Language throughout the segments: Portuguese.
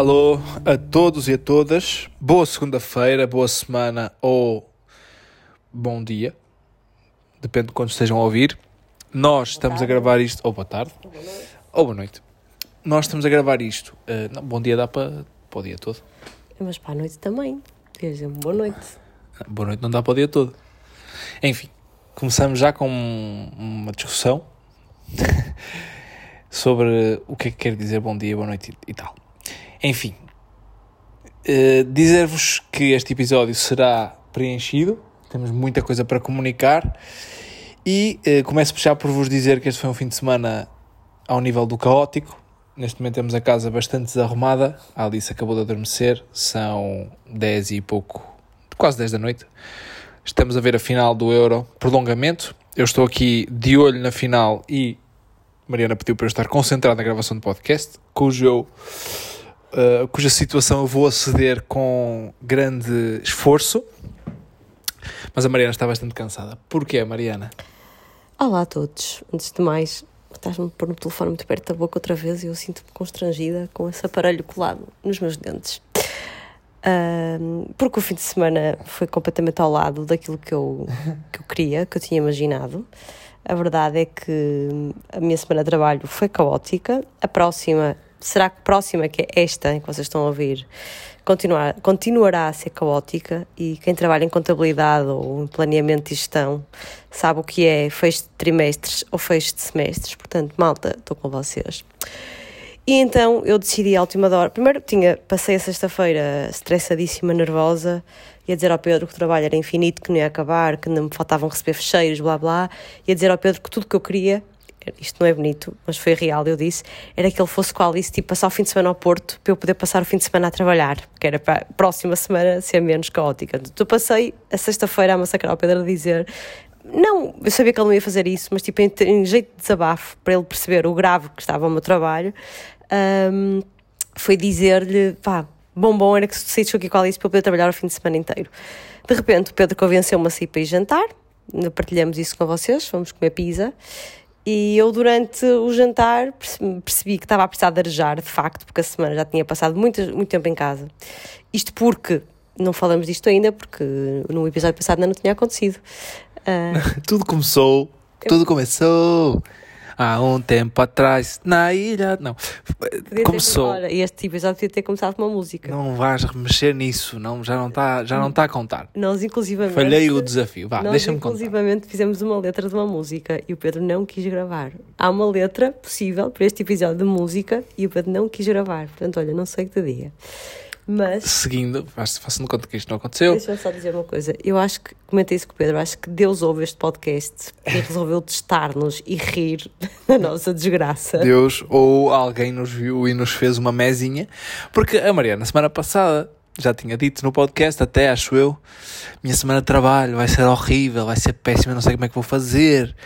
Alô a todos e a todas. Boa segunda-feira, boa semana ou bom dia. Depende de quando estejam a ouvir. Nós estamos a gravar isto. Ou boa tarde. Ou boa noite. Nós estamos a gravar isto. uh, não, bom dia dá para, para o dia todo. Mas para a noite também. Quer dizer, boa noite. Boa noite não dá para o dia todo. Enfim, começamos já com um- uma discussão sobre o que é que quer dizer bom dia, boa noite e tal. Enfim, eh, dizer-vos que este episódio será preenchido, temos muita coisa para comunicar e eh, começo já por vos dizer que este foi um fim de semana ao nível do caótico. Neste momento temos a casa bastante desarrumada, a Alice acabou de adormecer, são 10 e pouco, quase 10 da noite. Estamos a ver a final do Euro, prolongamento. Eu estou aqui de olho na final e Mariana pediu para eu estar concentrado na gravação do podcast, cujo eu, uh, cuja situação eu vou aceder com grande esforço. Mas a Mariana está bastante cansada. Porquê, Mariana? Olá a todos. Antes de mais, estás-me pôr o telefone muito perto da boca outra vez e eu sinto-me constrangida com esse aparelho colado nos meus dentes. Ahm, porque o fim de semana foi completamente ao lado daquilo que eu, que eu queria, que eu tinha imaginado. A verdade é que a minha semana de trabalho foi caótica. A próxima, será que próxima, que é esta em que vocês estão a ouvir, continuar, continuará a ser caótica e quem trabalha em contabilidade ou em planeamento e gestão sabe o que é fecho de trimestres ou fecho de semestres. Portanto, malta, estou com vocês. E então eu decidi à última hora. Primeiro tinha, passei a sexta-feira estressadíssima, nervosa, ia dizer ao Pedro que o trabalho era infinito, que não ia acabar, que não me faltavam receber fecheiros, blá blá. Ia dizer ao Pedro que tudo que eu queria, isto não é bonito, mas foi real, eu disse, era que ele fosse com a Alice, tipo, passar o fim de semana ao Porto, para eu poder passar o fim de semana a trabalhar, que era para a próxima semana ser menos caótica. Eu passei a sexta-feira a massacrar o Pedro a dizer não, eu sabia que ele não ia fazer isso, mas tipo, em, em jeito de desabafo, para ele perceber o grave que estava o meu trabalho, hum, foi dizer-lhe, pá, bom bom era que saísse aqui com a Alice para eu poder trabalhar o fim de semana inteiro. De repente, o Pedro convenceu-me a sair para ir jantar, partilhamos isso com vocês, fomos comer pizza, e eu durante o jantar perce- percebi que estava a precisar de arejar, de facto, porque a semana já tinha passado muito, muito tempo em casa. Isto porque, não falamos disto ainda, porque no episódio passado ainda não tinha acontecido. Ah, Tudo começou. Tudo começou. Há um tempo atrás, na ilha. Não. podia ter- Começou. Ora, este episódio podia ter começado com uma música. Não vais mexer nisso. Não, já não está já não tá a contar. Nós, inclusivamente. Falhei o desafio. Vá, deixa-me contar. inclusivamente, fizemos uma letra de uma música e o Pedro não quis gravar. Há uma letra possível para este episódio de música e o Pedro não quis gravar. Portanto, olha, não sei o que te diga. Mas, Seguindo, faço- conta que isto não aconteceu. deixa-me só dizer uma coisa. Eu acho que, comentei isso com o Pedro, acho que Deus ouve este podcast e resolveu testar-nos e rir da nossa desgraça. Deus ou alguém nos viu e nos fez uma mesinha. Porque a Mariana, semana passada, já tinha dito no podcast, até acho eu, minha semana de trabalho vai ser horrível, vai ser péssima, não sei como é que vou fazer.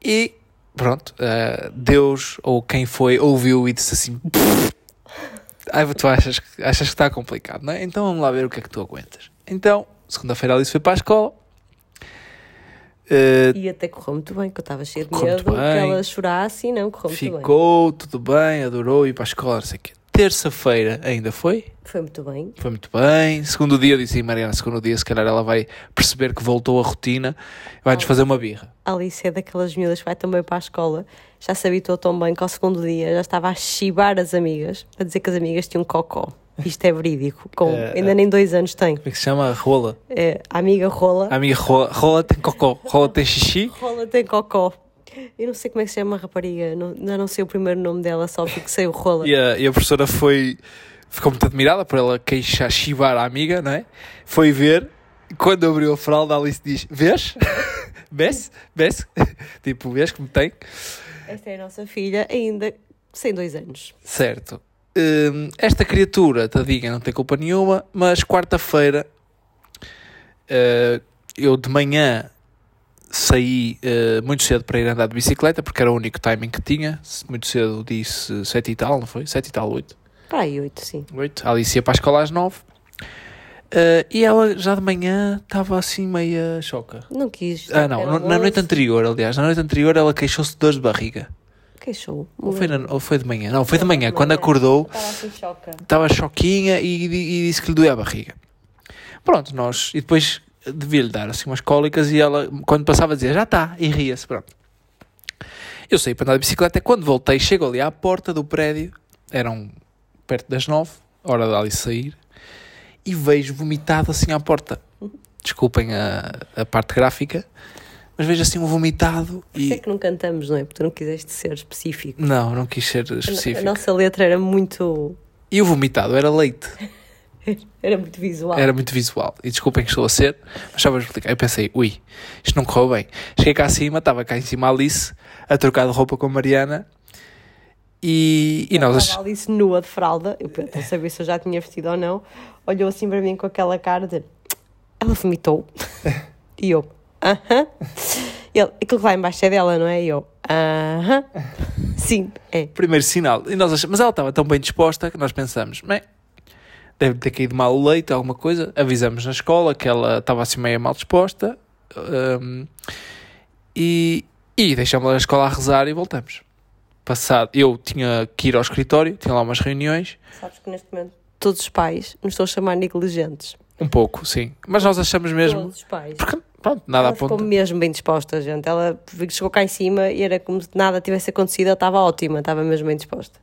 E pronto, eh, Deus ou quem foi ouviu e disse assim: Ai, tu achas, que- achas que está complicado, não é? Então vamos lá ver o que é que tu aguentas. Então, segunda-feira a Alice foi para a escola. Eh, E até correu muito bem, que eu estava cheia de medo que ela chorasse e não, correu muito bem. Ficou tudo bem, adorou ir para a escola, não sei o quê. Terça-feira ainda foi, Foi muito bem. foi muito bem. Segundo dia, eu disse, "Ih, Mariana, segundo dia, se calhar ela vai perceber que voltou a rotina, vai-nos fazer uma birra. A Alice é daquelas miúdas que vai também para a escola, já se habituou tão bem que ao segundo dia já estava a chibar as amigas, a dizer que as amigas tinham cocó. Isto é verídico, com, É, ainda nem dois anos tem. Como é que se chama? Rola. É, a amiga Rola, A amiga Rola, Rola tem cocó, Rola tem xixi. Rola tem cocó. Eu não sei como é que se chama a rapariga, não, ainda não sei o primeiro nome dela, só fixei o Rola. E a, e a professora foi, ficou muito admirada por ela queixar, chivar a amiga, não é? Foi ver, quando abriu a fralda, a Alice diz, vês? Vês? Vês? tipo, vês como tem? Esta é a nossa filha, ainda sem dois anos. Certo. Hum, esta criatura, tadinha, não tem culpa nenhuma, mas quarta-feira eh, eu de manhã saí eh, muito cedo para ir andar de bicicleta, porque era o único timing que tinha. Muito cedo disse sete e tal, não foi? Sete e tal, oito. Para aí, oito, sim. Oito. Alice ia para a escola às nove. Eh, e ela já de manhã estava assim meia choca. Não quis. Ah, não, no- na noite anterior, aliás, na noite anterior ela queixou-se de dores de barriga. Queixou. Ou foi, na- ou foi de manhã? Não, foi de manhã. Quando acordou, Estava assim choca. estava choquinha e, e disse que lhe doía a barriga. Pronto, nós. E depois devia-lhe dar assim umas cólicas e ela, quando passava, dizia já está, e ria-se. Pronto. Eu saí para andar de bicicleta. Quando voltei, chego ali à porta do prédio, eram perto das nove, hora de ali sair, e vejo vomitado assim à porta. Desculpem a, a parte gráfica, mas vejo assim um vomitado Por que é e. que não cantamos, não é? Porque tu não quiseste ser específico. Não, não quis ser A, a específico. nossa letra era muito. E o vomitado era leite. Era muito visual. Era muito visual. E desculpem que estou a ser, mas só vou explicar. Eu pensei, ui, isto não correu bem. Cheguei cá acima, estava cá em cima a Alice, a trocar de roupa com a Mariana. E, e nós. Estava Alice nua de fralda, eu não sabia se eu já tinha vestido ou não, olhou assim para mim com aquela cara de ela vomitou. e eu, aham. Ele, aquilo que lá embaixo é dela, não é? E eu, aham. Sim, é. Primeiro sinal. E nós Mas ela estava tão bem disposta que nós pensamos, bem, deve ter caído mal o leite, alguma coisa. Avisamos na escola que ela estava assim meio mal disposta. hum, e, e deixamos a escola a rezar e voltamos. Passado, eu tinha que ir ao escritório, tinha lá umas reuniões. Sabes que neste momento todos os pais nos estão a chamar negligentes. Um pouco, sim. Mas nós achamos mesmo. Todos os pais. Porque, pronto, nada ela ficou aponta. mesmo bem disposta, gente. Ela chegou cá em cima e era como se nada tivesse acontecido. Ela estava ótima, estava mesmo bem disposta.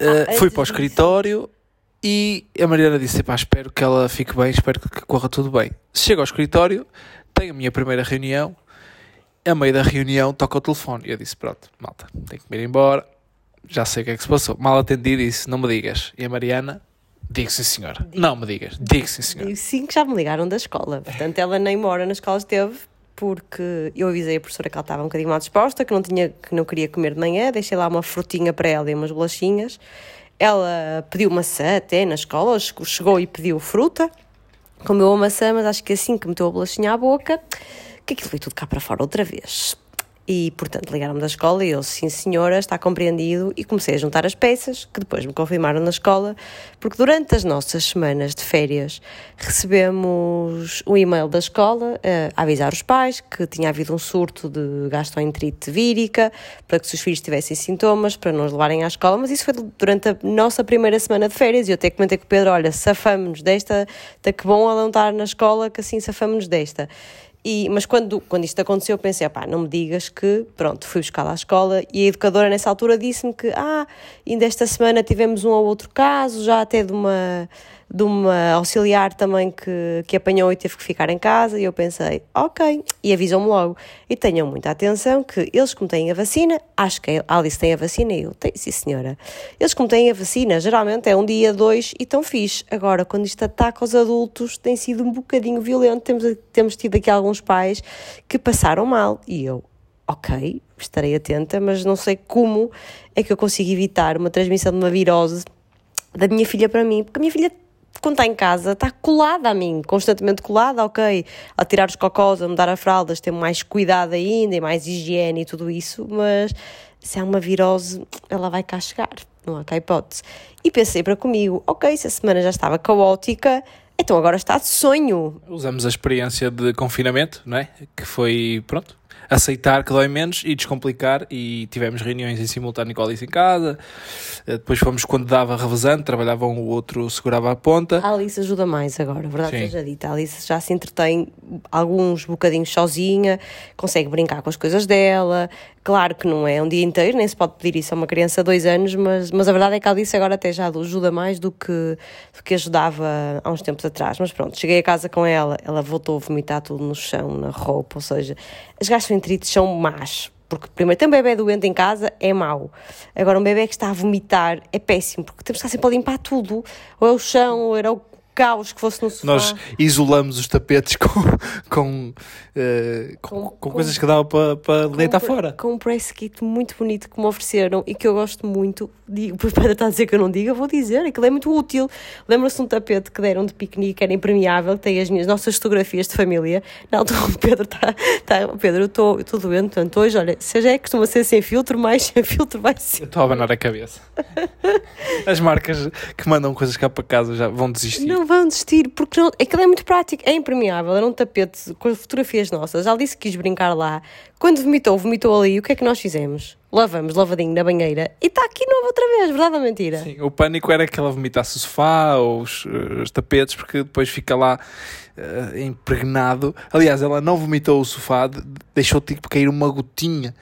Uh, Ah, fui antes para o escritório e a Mariana disse: pá, espero que ela fique bem, espero que corra tudo bem. Chego ao escritório, tenho a minha primeira reunião. A meio da reunião toca o telefone. E eu disse: pronto, malta, tenho que me ir embora. Já sei o que é que se passou. Mal atendi e disse: não me digas. E a Mariana: digo sim, senhora. Não me digas. Digo sim, senhora. E sim que já me ligaram da escola. Portanto, ela nem mora na escola esteve porque eu avisei a professora que ela estava um bocadinho mal disposta, que não, tinha, que não queria comer de manhã, deixei lá uma frutinha para ela e umas bolachinhas. Ela pediu maçã até na escola, che- chegou e pediu fruta, comeu a maçã, mas acho que assim que meteu a bolachinha à boca, que aquilo veio tudo cá para fora outra vez. E, portanto, ligaram-me da escola e eu, sim senhora, está compreendido, e comecei a juntar as peças, que depois me confirmaram na escola, porque durante as nossas semanas de férias recebemos um e-mail da escola eh, a avisar os pais que tinha havido um surto de gastroenterite vírica, para que se os filhos tivessem sintomas, para não os levarem à escola, mas isso foi durante a nossa primeira semana de férias, e eu até comentei com o Pedro, olha, safamos-nos desta, tá que bom ela não estar na escola, que assim safamos-nos desta. E, mas quando, quando isto aconteceu, eu pensei, pá, não me digas que, pronto, fui buscar à escola e a educadora nessa altura disse-me que, ah, ainda esta semana tivemos um ou outro caso, já até de uma, de uma auxiliar também que, que apanhou e teve que ficar em casa, e eu pensei, ok, e avisou-me logo. E tenham muita atenção que eles como têm a vacina, acho que a Alice tem a vacina e eu tenho, sim senhora, eles como têm a vacina, geralmente é um dia, dois e tão fixe. Agora, quando isto ataca os adultos, tem sido um bocadinho violento, temos, temos tido aqui alguns pais que passaram mal, e eu, ok, estarei atenta, mas não sei como é que eu consigo evitar uma transmissão de uma virose da minha filha para mim, porque a minha filha quando está em casa, está colada a mim, constantemente colada, ok, a tirar os cocós, a mudar as fraldas, ter mais cuidado ainda e mais higiene e tudo isso, mas se há uma virose, ela vai cá chegar, não há cá hipótese. E pensei para comigo, ok, se a semana já estava caótica, então agora está de sonho. Usamos a experiência de confinamento, não é? Que foi, pronto, aceitar que dói menos e descomplicar. E tivemos reuniões em simultâneo com a Alice em casa. Eh, Depois fomos quando dava revezando, trabalhava um, o outro segurava a ponta. A Alice ajuda mais agora, verdade Sim. seja dita. A Alice já se entretém alguns bocadinhos sozinha, consegue brincar com as coisas dela. Claro que não é um dia inteiro, nem se pode pedir isso a uma criança de dois anos, mas, mas a verdade é que a Alice agora até já ajuda mais do que, do que ajudava há uns tempos atrás. Mas pronto, cheguei a casa com ela, ela voltou a vomitar tudo no chão, na roupa, ou seja, as gastroenterites são más. Porque primeiro ter um bebê doente em casa é mau. Agora um bebê que está a vomitar é péssimo, porque temos que estar sempre a limpar tudo. Ou é o chão, ou era o caos que fosse no sofá. Nós isolamos os tapetes com, com, eh, com, Com- com com- coisas que dava para para deitar com, fora. Com um press kit muito bonito que me ofereceram e que eu gosto muito. Digo, o Pedro está a dizer que eu não digo, eu vou dizer, aquilo é muito útil. Lembra-se de um tapete que deram de piquenique, era impermeável, que tem as minhas nossas fotografias de família. Na altura o Pedro está. Tá, Pedro, eu estou doente, portanto hoje, olha, se já é que costuma ser sem filtro, mais sem filtro vai ser. Eu estou a abanar a cabeça. As marcas que mandam coisas cá para casa já vão desistir. Não vão desistir, porque não, aquilo é muito prático, é impermeável, era um tapete com as fotografias nossas. Ela disse que quis brincar lá. Quando vomitou, vomitou ali. O que é que nós fizemos? Lavamos, lavadinho na banheira e está aqui novo outra vez, verdade ou mentira? Sim, o pânico era que ela vomitasse o sofá ou os, os tapetes, porque depois fica lá uh, impregnado. Aliás, ela não vomitou o sofá, deixou tipo cair uma gotinha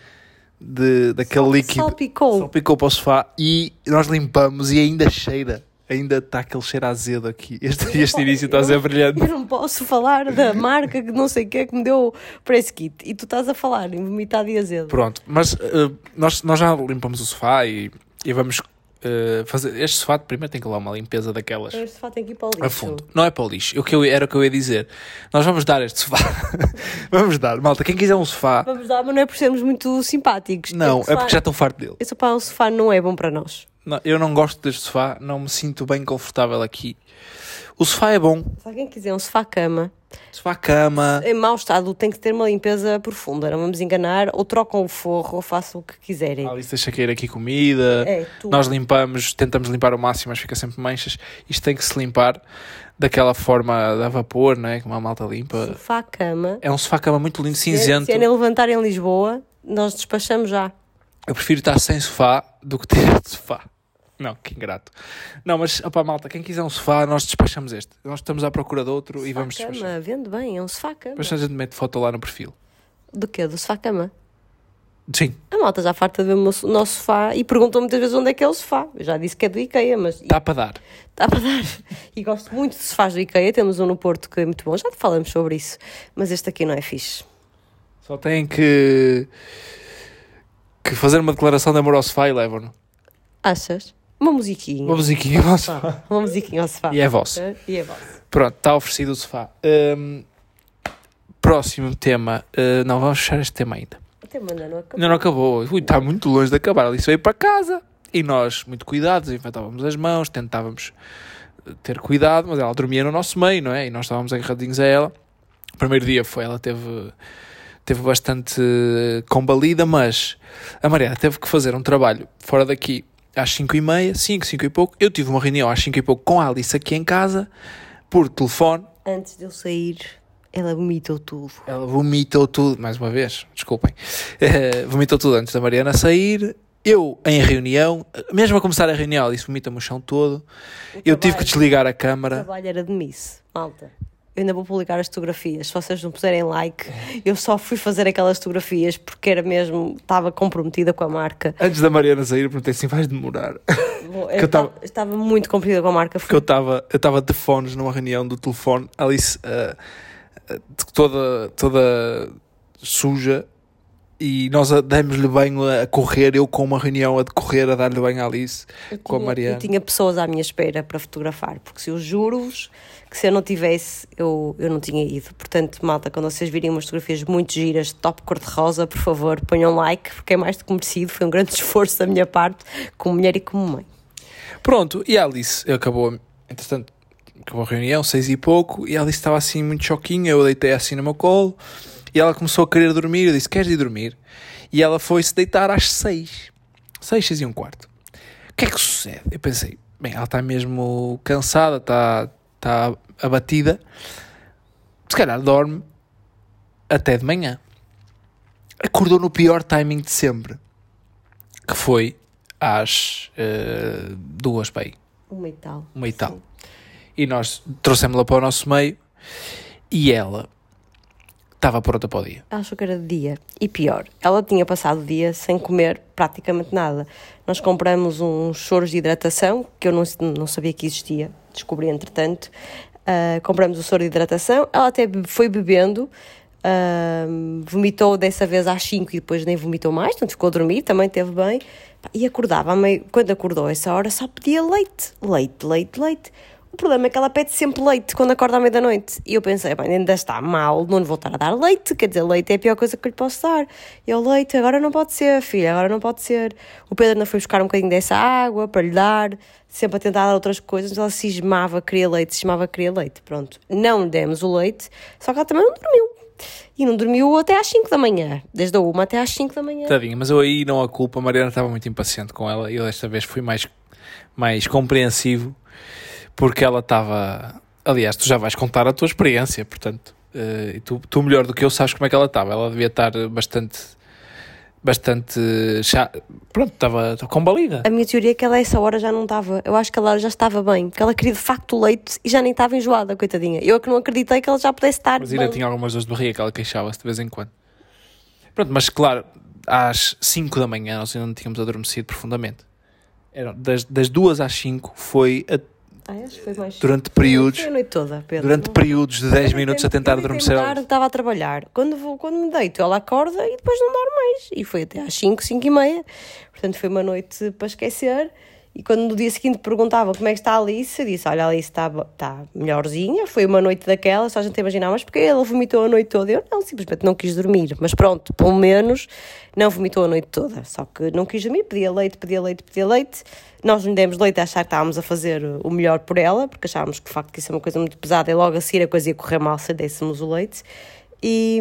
de, daquele líquido. Salpicou. Salpicou para o sofá e nós limpamos e ainda cheira. Ainda está aquele cheiro azedo aqui. Este, este início está a ser brilhante. Eu não posso falar da marca que não sei o que é que me deu para esse kit. E tu estás a falar em vomitado e azedo. Pronto, mas uh, nós, nós já limpamos o sofá e, e vamos uh, fazer. Este sofá primeiro tem que levar uma limpeza daquelas. Este sofá tem que ir para o lixo. A fundo. Não é para o lixo. O que eu, era o que eu ia dizer. Nós vamos dar este sofá. vamos dar. Malta, quem quiser um sofá. Vamos dar, mas não é por sermos muito simpáticos. Não, Este é porque já estou farto dele. Esse sofá, o sofá não é bom para nós. Não, eu não gosto deste sofá, não me sinto bem confortável aqui. O sofá é bom. Se alguém quiser um sofá-cama, Sofá-cama. em mau estado, tem que ter uma limpeza profunda. Não vamos enganar. Ou trocam o forro, ou façam o que quiserem. Alice deixa cair aqui comida. É. Nós limpamos, tentamos limpar ao máximo, mas fica sempre manchas. Isto tem que se limpar daquela forma a vapor, não é? Como a malta limpa. Sofá-cama. É um sofá-cama muito lindo, Se cinzento. se é nem levantar em Lisboa, nós despachamos já. Eu prefiro estar sem sofá do que ter sofá. Não, que ingrato. Não, mas, opá, malta, quem quiser um sofá, nós despachamos este. Nós estamos à procura de outro e vamos despachar. Sofá-cama, vende bem, é um sofá-cama. Depois a gente mete foto lá no perfil. Do quê? Do sofá-cama? Sim, A malta já farta de ver o nosso sofá e perguntou muitas vezes onde é que é o sofá. Eu já disse que é do IKEA, mas dá para dar. dá para dar. E gosto muito de sofás do IKEA. Temos um no Porto que é muito bom, já te falamos sobre isso. Mas este aqui não é fixe. Só têm que, que fazer uma declaração de amor ao sofá e levam-no. Achas? Uma musiquinha. Uma musiquinha ao sofá. Uma musiquinha ao sofá. E é vosso. E é vosso. Pronto, está oferecido o sofá. Hum, próximo tema. Uh, não, vamos fechar este tema ainda. Até manda, não acabou. Ainda não acabou. Ui, está muito longe de acabar. Ali veio para casa. E nós, muito cuidados, infantávamos as mãos, tentávamos eh, ter cuidado, mas ela dormia no nosso meio, não é? E nós estávamos agarradinhos a ela. O primeiro dia foi, ela teve, teve bastante eh, combalida, mas a Mariana teve que fazer um trabalho fora daqui às 5 e meia, 5, 5 e pouco. Eu tive uma reunião às 5 e pouco com a Alice aqui em casa, por telefone. Antes de eu sair, ela vomitou tudo. Ela vomitou tudo, mais uma vez, desculpem. Eh, vomitou tudo antes da Mariana sair. Eu, em reunião, mesmo a começar a reunião, ela disse vomita-me o chão todo. Eu tive que trabalho- desligar a O câmara. trabalho era de Miss, malta. Eu ainda vou publicar as fotografias. Se vocês não puserem like, eu só fui fazer aquelas fotografias porque era mesmo, estava comprometida com a marca. Antes da Mariana sair, perguntei assim: vais demorar? Eu, eu tava- estava, muito comprometida com a marca. Porque eu estava eu estava de fones numa reunião do telefone, Alice eh, eh, toda, toda suja. E nós a- demos-lhe banho a correr, eu com uma reunião a decorrer, a dar-lhe banho à Alice, Eu com a tinha- Mariana. Eu tinha pessoas à minha espera para fotografar, porque se eu juro-vos que se eu não tivesse, eu, eu não tinha ido. Portanto, malta, quando vocês virem umas fotografias muito giras, top cor-de-rosa, por favor, ponham like, porque é mais do que merecido. Foi um grande esforço da minha parte, como mulher e como mãe. Pronto, e a Alice acabou, entretanto, acabou a reunião, seis e pouco, e a Alice estava assim muito choquinha, eu deitei assim no meu colo, e ela começou a querer dormir, eu disse, queres ir dormir? E ela foi-se deitar às seis, seis, seis e um quarto. O que é que sucede? Eu pensei, bem, ela está mesmo cansada, está, está abatida, se calhar dorme até de manhã. Acordou no pior timing de sempre, que foi às eh, duas aí, Uma e tal. uma e tal. E nós trouxemos-la para o nosso meio e ela estava pronta para o dia. Ela achou que era de dia. E pior, ela tinha passado o dia sem comer praticamente nada. Nós compramos uns choros de hidratação, que eu não, não sabia que existia, descobri entretanto. Ah, compramos o soro de hidratação, ela até foi bebendo, ah, vomitou dessa vez às 5 e depois nem vomitou mais, portanto ficou a dormir, também teve bem. E acordava, meio, quando acordou essa hora, só pedia leite, leite, leite, leite. O problema é que ela pede sempre leite quando acorda à meia-da-noite. E eu pensei, bem, ainda está mal, não lhe voltar a dar leite, quer dizer, leite é a pior coisa que lhe posso dar. E eu, leite, agora não pode ser, filha, agora não pode ser. O Pedro ainda foi buscar um bocadinho dessa água para lhe dar, sempre a tentar dar outras coisas, mas ela cismava, queria leite, cismava, queria leite. Pronto, não demos o leite, só que ela também não dormiu. E não dormiu até às 5 da manhã, desde a 1 até às 5 da manhã. Tadinha, mas eu aí não a culpa, a Mariana estava muito impaciente com ela e eu desta vez fui mais, mais compreensivo porque ela estava aliás, tu já vais contar a tua experiência, portanto, uh, e tu, tu melhor do que eu sabes como é que ela estava. Ela devia estar bastante bastante chá. Pronto, estava com baliga. A minha teoria é que ela a essa hora já não estava. Eu acho que ela já estava bem, porque ela queria de facto leite e já nem estava enjoada, coitadinha. Eu é que não acreditei que ela já pudesse estar. Mas ainda tinha algumas dores de barriga que ela queixava-se de vez em quando. Pronto, mas claro, às 5 da manhã nós ainda não tínhamos adormecido profundamente. Era, das, das 2 às 5 foi a ah, foi mais... Durante períodos. Foi a noite toda, Pedro. Durante períodos de 10 minutos a tentar adormecer. Eu estava a trabalhar. Quando, vou, quando me deito, ela acorda e depois não dorme mais. E foi até às 5, 5 e meia. Portanto, foi uma noite para esquecer. E quando no dia seguinte perguntava como é que está a Alice, eu disse: Olha, a Alice está, está melhorzinha. Foi uma noite daquela, só a gente imaginar, mas porque ela vomitou a noite toda? Eu não, simplesmente não quis dormir. Mas pronto, pelo menos não vomitou a noite toda. Só que não quis dormir, pedia leite, pedia leite, pedia leite. Nós não demos leite a achar que estávamos a fazer o melhor por ela, porque achávamos que o facto de isso é uma coisa muito pesada e logo a seguir a coisa ia correr mal se dessemos o leite. E,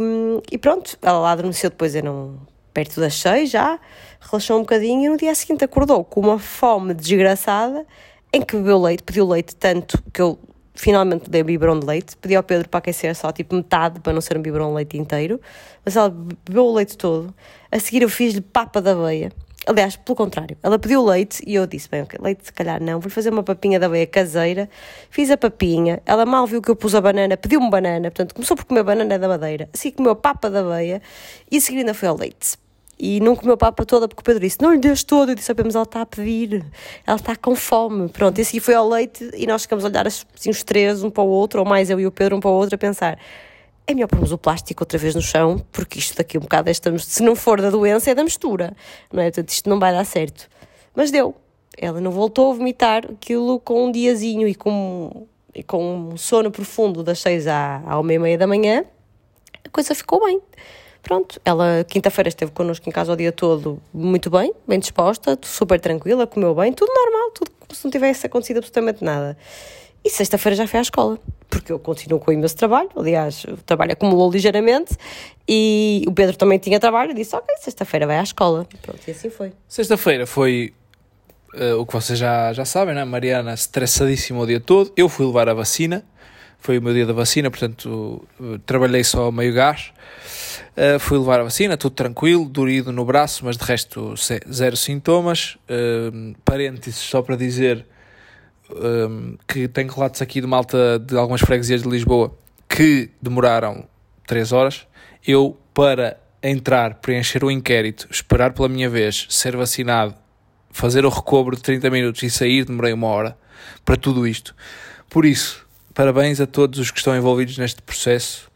e pronto, ela lá adormeceu depois, eram perto das seis já relaxou um bocadinho e no dia seguinte acordou com uma fome desgraçada em que bebeu leite, pediu leite tanto que eu finalmente dei biberon de leite, pedi ao Pedro para aquecer só tipo metade para não ser um biberon de leite inteiro, mas ela bebeu o leite todo. A seguir eu fiz-lhe papa da aveia. Aliás, pelo contrário, ela pediu leite e eu disse: bem, ok, leite se calhar não, vou fazer uma papinha da aveia caseira. Fiz a papinha, ela mal viu que eu pus a banana, pediu-me banana, portanto começou por comer banana da madeira, assim comeu a papa da aveia e a seguir ainda foi ao leite e não comeu papa toda porque o Pedro disse: Não lhe dês todo. Eu disse: oh, Mas ela está a pedir, ela está com fome. Pronto, esse foi ao leite e nós ficamos a olhar assim, os três, um para o outro, ou mais eu e o Pedro, um para o outro, a pensar: É melhor pormos o plástico outra vez no chão, porque isto daqui um bocado, estamos, se não for da doença, é da mistura, não é? Portanto, isto não vai dar certo. Mas deu. Ela não voltou a vomitar aquilo com um diazinho e com, e com um sono profundo das seis à, à uma e meia da manhã. A coisa ficou bem. Pronto, ela quinta-feira esteve connosco em casa o dia todo muito bem, bem disposta, super tranquila, comeu bem, tudo normal, tudo como se não tivesse acontecido absolutamente nada. E sexta-feira já foi à escola, porque eu continuo com o imenso trabalho, aliás, o trabalho acumulou ligeiramente e o Pedro também tinha trabalho e disse: Ok, sexta-feira vai à escola. Pronto, e assim foi. Sexta-feira foi uh, o que vocês já, já sabem, né? Mariana estressadíssima o dia todo. Eu fui levar a vacina, foi o meu dia da vacina, portanto uh, trabalhei só meio gás. Uh, fui levar a vacina, tudo tranquilo, dorido no braço, mas de resto zero sintomas. Uh, parênteses só para dizer que tenho relatos aqui de malta de algumas freguesias de Lisboa que demoraram 3 horas. Eu, para entrar, preencher o inquérito, esperar pela minha vez, ser vacinado, fazer o recobro de 30 minutos e sair, demorei uma hora para tudo isto. Por isso, parabéns a todos os que estão envolvidos neste processo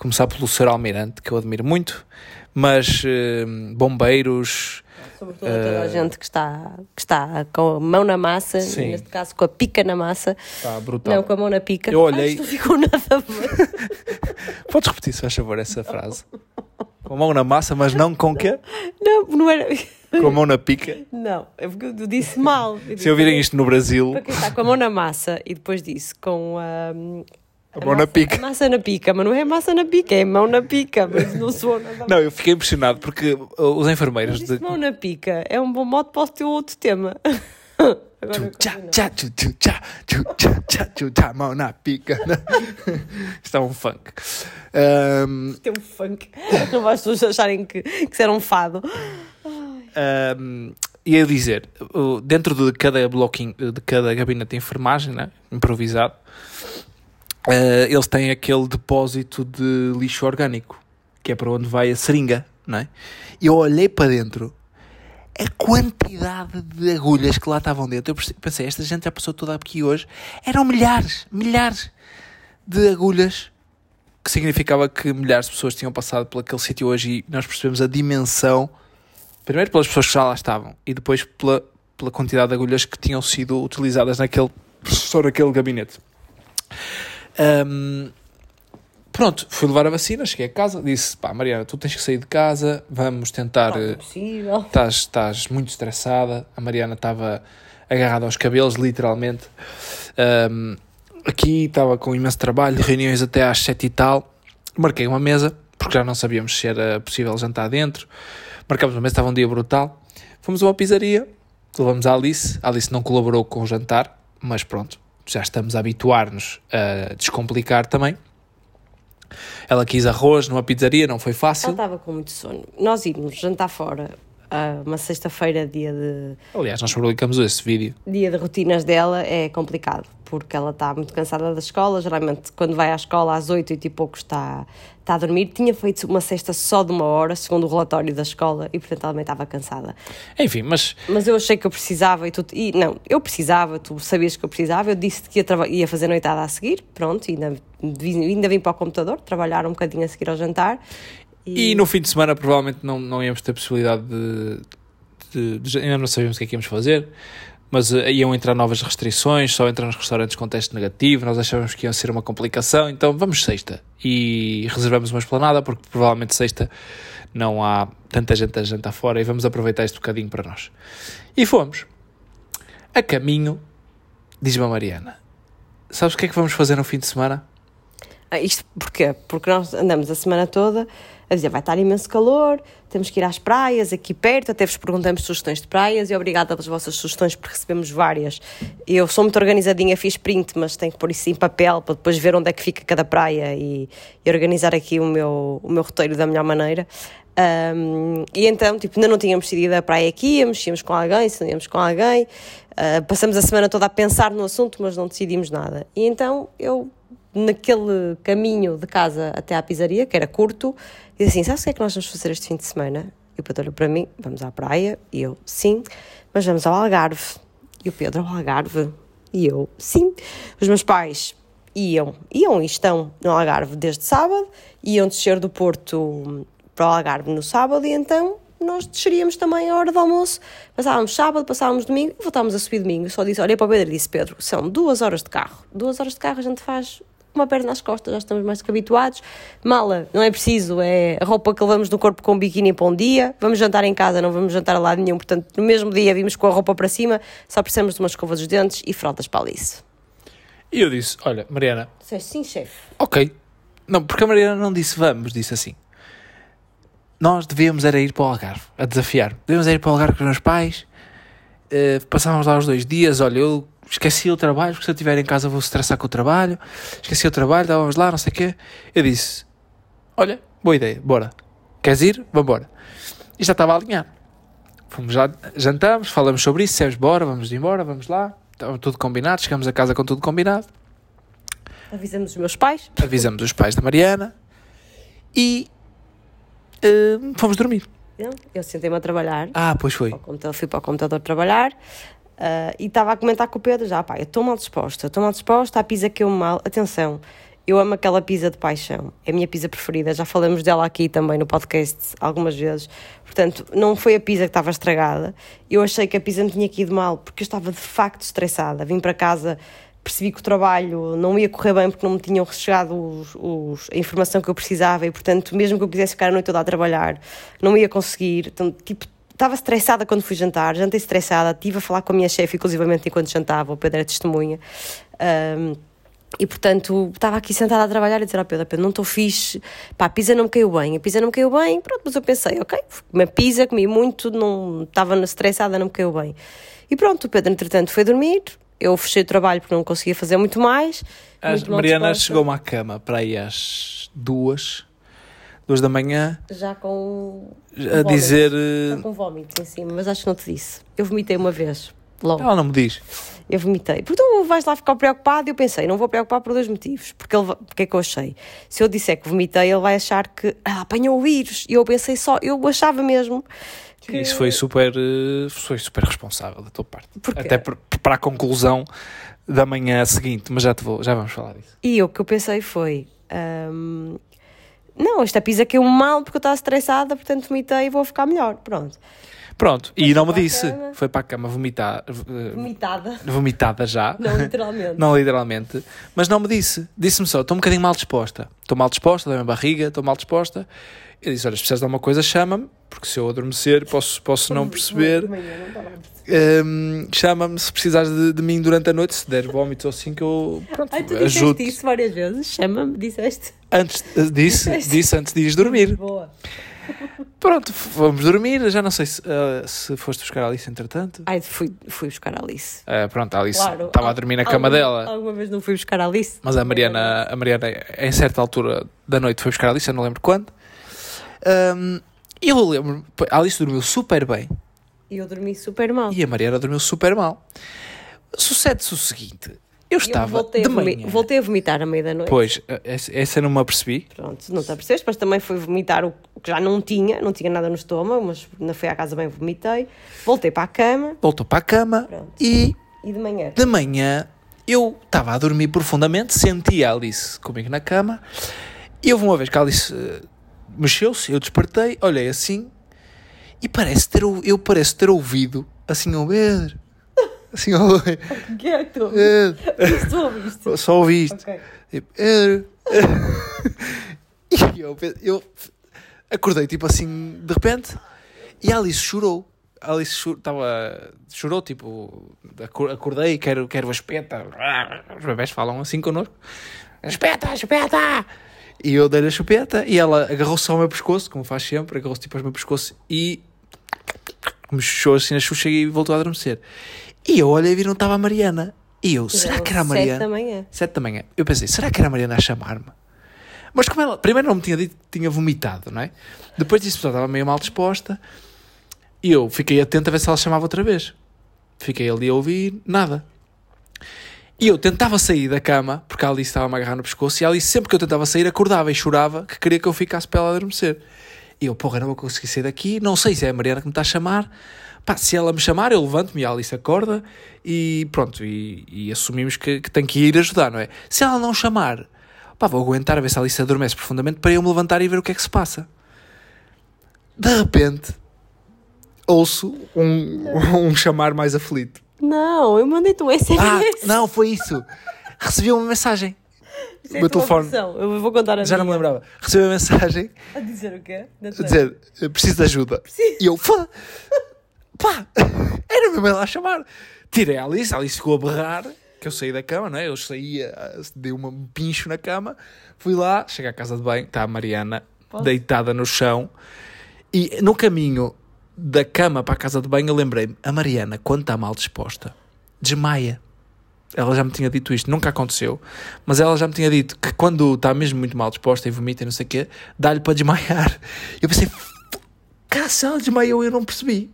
começar pelo Sr. Almirante, que eu admiro muito, mas uh, bombeiros. Sobretudo uh, toda a eh, gente que está, que está com a mão na massa, sim. neste caso com a pica na massa. Está brutal. Não, com a mão na pica. Eu olhei. não ficou nada. Podes repetir, se faz favor, essa frase? Com a mão na massa, mas não com o quê? Não, não era. Com a mão na pica? Não, é porque eu disse mal. Eu Se ouvirem isto no Brasil. Para quem está com a mão na massa e depois disse com a, a, mão na pica. A massa na pica, mas não é massa na pica, é mão na pica, mas não sou nada. Não, eu fiquei impressionado porque uh, os enfermeiros. De... Mão na pica é um bom modo para o teu outro tema. mão na pica. Isto é um funk. Um... Isto é um funk. Não vais acharem que, que isso era um fado. Um, ia dizer, dentro de cada bloquinho, de cada gabinete de enfermagem, né, improvisado, uh, eles têm aquele depósito de lixo orgânico, que é para onde vai a seringa, não é? E eu olhei para dentro, a quantidade de agulhas que lá estavam dentro, eu pensei, esta gente já passou toda aqui hoje, eram milhares, milhares de agulhas, que significava que milhares de pessoas tinham passado por aquele sítio hoje e nós percebemos a dimensão, primeiro pelas pessoas que já lá estavam, e depois pela, pela quantidade de agulhas que tinham sido utilizadas naquele, só naquele gabinete. Um, pronto, fui levar a vacina, cheguei a casa, disse: pá, Mariana, tu tens que sair de casa, vamos tentar. Não é possível. Estás, estás muito estressada. A Mariana estava agarrada aos cabelos, literalmente. Um, aqui estava com imenso trabalho, reuniões até às sete e tal. Marquei uma mesa, porque já não sabíamos se era possível jantar dentro. Marcámos uma mesa, estava um dia brutal. Fomos a uma pizzaria, levamos a Alice. A Alice não colaborou com o jantar, mas pronto, já estamos a habituar-nos a descomplicar também. Ela quis arroz numa pizzaria, não foi Ela fácil. estava com muito sono. Nós íamos jantar fora ah, uma sexta-feira, dia de, Aliás, nós publicamos esse vídeo. dia de rotinas dela, é complicado, porque ela está muito cansada da escola. Geralmente, quando vai à escola às oito e pouco está, está a dormir. Tinha feito uma cesta só de uma hora, segundo o relatório da escola, e portanto ela também estava cansada. Enfim, mas Mas eu achei que eu precisava e tu. E, não, eu precisava, tu sabias que eu precisava. Eu disse que ia, ia fazer noitada a seguir, pronto, e ainda, ainda vim para o computador, trabalhar um bocadinho a seguir ao jantar. E no fim de semana provavelmente não, não íamos ter possibilidade de, de- de- Ainda não sabíamos o que é que íamos fazer, mas eh, iam entrar novas restrições, só entrar nos restaurantes com teste negativo, nós achávamos que ia ser uma complicação, então vamos sexta. E reservamos uma esplanada, porque provavelmente sexta não há tanta gente a jantar fora e vamos aproveitar este bocadinho para nós. E fomos. A caminho, diz-me a Mariana, sabes o que é que vamos fazer no fim de semana? Ah, isto porquê? Porque nós andamos a semana toda a dizer vai estar imenso calor, temos que ir às praias aqui perto, até vos perguntamos sugestões de praias e obrigada pelas vossas sugestões porque recebemos várias. Eu sou muito organizadinha, fiz print, mas tenho que pôr isso em papel para depois ver onde é que fica cada praia e, e organizar aqui o meu, o meu roteiro da melhor maneira. Um, e então, tipo, ainda não tínhamos decidido a praia que íamos, íamos com alguém, se íamos com alguém. Uh, passamos a semana toda a pensar no assunto, mas não decidimos nada. E então eu naquele caminho de casa até à pizzaria, que era curto, e assim: Sabes o que é que nós vamos fazer este fim de semana? E o Pedro olhou para mim: Vamos à praia. E eu: Sim, mas vamos ao Algarve. E o Pedro: Ao Algarve. E eu: Sim. Os meus pais iam, iam e estão no Algarve desde sábado, iam descer do Porto para o Algarve no sábado, e então nós desceríamos também à hora do almoço. Passávamos sábado, passávamos domingo voltávamos a subir domingo. Só disse, olhei para o Pedro e disse, Pedro, são duas horas de carro. Duas horas de carro a gente faz uma perna nas costas, já estamos mais que habituados. Mala, não é preciso, é a roupa que levamos no corpo com biquíni para um dia. Vamos jantar em casa, não vamos jantar a lado nenhum. Portanto, no mesmo dia vimos com a roupa para cima, só precisamos de uma escova dos dentes e fraldas para Alice. E eu disse: Olha, Mariana, Disseste, sim, chefe. Ok. Não, porque a Mariana não disse vamos, disse assim. Nós devíamos era ir para o Algarve, a desafiar. Devíamos ir para o Algarve com os meus pais. eh, passávamos lá os dois dias. Olha, eu esqueci o trabalho, porque se eu estiver em casa vou estressar com o trabalho. Esqueci o trabalho, estávamos lá, não sei o quê. Eu disse: Olha, boa ideia, bora. Queres ir? Vambora. E já estava a alinhar. Fomos lá, jantamos, falamos sobre isso, dissemos, bora, vamos embora, vamos lá. Estava tudo combinado, chegamos a casa com tudo combinado Avisamos os meus pais. avisamos os pais da Mariana e eh, fomos dormir. Eu sentei-me a trabalhar. Ah, pois foi. computador, fui para o computador trabalhar ah, e estava a comentar com o Pedro já, pá, eu estou mal disposta, estou mal disposta, a pizza que eu mal, atenção, eu amo aquela pizza de paixão, é a minha pizza preferida, já falamos dela aqui também no podcast algumas vezes, portanto, não foi a pizza que estava estragada, eu achei que a pizza me tinha que ido mal, porque eu estava de facto estressada, vim para casa, percebi que o trabalho não ia correr bem porque não me tinham chegado os, os- a informação que eu precisava e, portanto, mesmo que eu quisesse ficar a noite toda a trabalhar, não ia conseguir, então, tipo, Estava estressada quando fui jantar, jantei estressada, estive a falar com a minha chefe, inclusivamente enquanto jantava, o Pedro é testemunha. Ahm, e portanto, estava aqui sentada a trabalhar e dizer ao Pedro: Pedro, não estou fixe, pá, a pizza não me caiu bem, a pizza não me caiu bem. Pronto, mas eu pensei: ok, comi a pizza, comi muito, não estava estressada, não me caiu bem. E pronto, o Pedro, entretanto, foi dormir. Eu fechei o trabalho porque não conseguia fazer muito mais. A Mariana chegou-me à cama para aí às duas, duas da manhã, Já com. a vómito. dizer. Já eh, com vómitos em cima, mas acho que não te disse. Eu vomitei uma vez, logo. Ela não me diz. Eu vomitei. Porque tu vais lá ficar preocupado e eu pensei, não vou preocupar por dois motivos. Porque ele, porque é que eu achei? Se eu disser que vomitei, ele vai achar que ah, apanhou o vírus. E eu pensei só, eu achava mesmo que... Isso foi super, eh, foi super responsável da tua parte. Até por- para a conclusão da manhã seguinte, mas já, te vou, já vamos falar disso. E o que eu pensei foi... hum, não, esta pizza caiu mal porque eu estava estressada, portanto vomitei e vou ficar melhor. Pronto. Pronto, e não me disse. cama. Foi para a cama vomitar, eh, Vomitada. vomitada já. Não, literalmente. Não literalmente, mas não me disse. Disse-me só: estou um bocadinho mal disposta. Estou mal disposta, dá-me a barriga, estou mal disposta. Eu disse: olha, se precisas de alguma coisa, chama-me, porque se eu adormecer, posso, posso não perceber. Hum, chama-me se precisares de, de mim durante a noite, se der vómitos ou assim, que eu pronto, Ai, tu ajudo. disseste isso várias vezes. Chama-me, disseste. Antes, eh, disse, disse antes de ires dormir. Boa. Pronto, vamos dormir. Já não sei se, uh, se foste buscar a Alice entretanto. Ai, fui, fui buscar a Alice. Uh, pronto, a Alice Claro. estava a dormir na cama Alguma- dela. Alguma vez não fui buscar a Alice? Mas a Mariana, a Mariana, em certa altura da noite, foi buscar a Alice, eu não lembro quando. Um, eu lembro, a Alice dormiu super bem E eu dormi super mal. e a Mariana dormiu super mal. Sucede-se o seguinte: eu E eu estava voltei, de a manhã. voltei a vomitar à meia da noite. Pois, essa, essa eu não me apercebi. Pronto, não te apercebes, mas também fui vomitar o que já não tinha, não tinha nada no estômago, mas não fui à casa bem, vomitei. Voltei para a cama Voltou para a cama Pronto. e e de manhã. de manhã eu estava a dormir profundamente, senti a Alice comigo na cama e houve uma vez que a Alice eh, mexeu-se, eu despertei, olhei assim e parece ter, eu pareço ter ouvido assim ao Pedro, assim ao O que é que tu Pedro, ouviste? Tu ouviste? só ouvi isto. Ok. E, eu, eu acordei tipo assim de repente e a Alice chorou. A Alice cho- estava chorou tipo acor- acordei, quero, quero a espeta. Os bebés falam assim connosco. Espeta, espeta! E eu dei-lhe a chupeta e ela agarrou-se ao meu pescoço, como faz sempre, agarrou-se tipo ao meu pescoço e me chuchou assim na xuxa e voltou a adormecer. E eu olhei e vi não estava a Mariana. E eu, será que era a sete Mariana? da manhã. Sete da manhã. Eu pensei, será que era a Mariana a chamar-me? Mas como ela, primeiro não me tinha dito que tinha vomitado, não é? Depois disso, pessoal, estava meio mal disposta. E eu fiquei atento a ver se ela chamava outra vez. Fiquei ali a ouvir, nada. E eu tentava sair da cama, porque a Alice estava-me a agarrar no pescoço, e a Alice, sempre que eu tentava sair, acordava e chorava que queria que eu ficasse para ela adormecer. E eu, porra, não vou conseguir sair daqui, não sei se é a Mariana que me está a chamar. Pá, se ela me chamar, eu levanto-me e a Alice acorda e pronto, e, e assumimos que, que tenho que ir ajudar, não é? Se ela não chamar, pá, vou aguentar a ver se a Alice adormece profundamente para eu me levantar e ver o que é que se passa. De repente, ouço um, um chamar mais aflito. Não, eu mandei-te um SMS. Ah, não, foi isso. Recebi uma mensagem. Isso é meu telefone. Eu vou contar a Já não me minha. lembrava. Recebi uma mensagem A dizer o quê? a dizer: preciso de ajuda. E eu, pá, pá, era mesmo ela a chamar. Tirei a Alice, a Alice ficou a berrar, que eu saí da cama, não é? Eu saía, dei um pincho na cama, fui lá, cheguei à casa de banho, está a Mariana deitada no chão, e no caminho da cama para a casa de banho eu lembrei-me, a Mariana, quando está mal disposta, desmaia. Ela já me tinha dito isto, nunca aconteceu, mas ela já me tinha dito que quando está mesmo muito mal disposta e vomita e não sei o quê, dá-lhe para desmaiar. Eu pensei, cara, se ela desmaiou eu não percebi.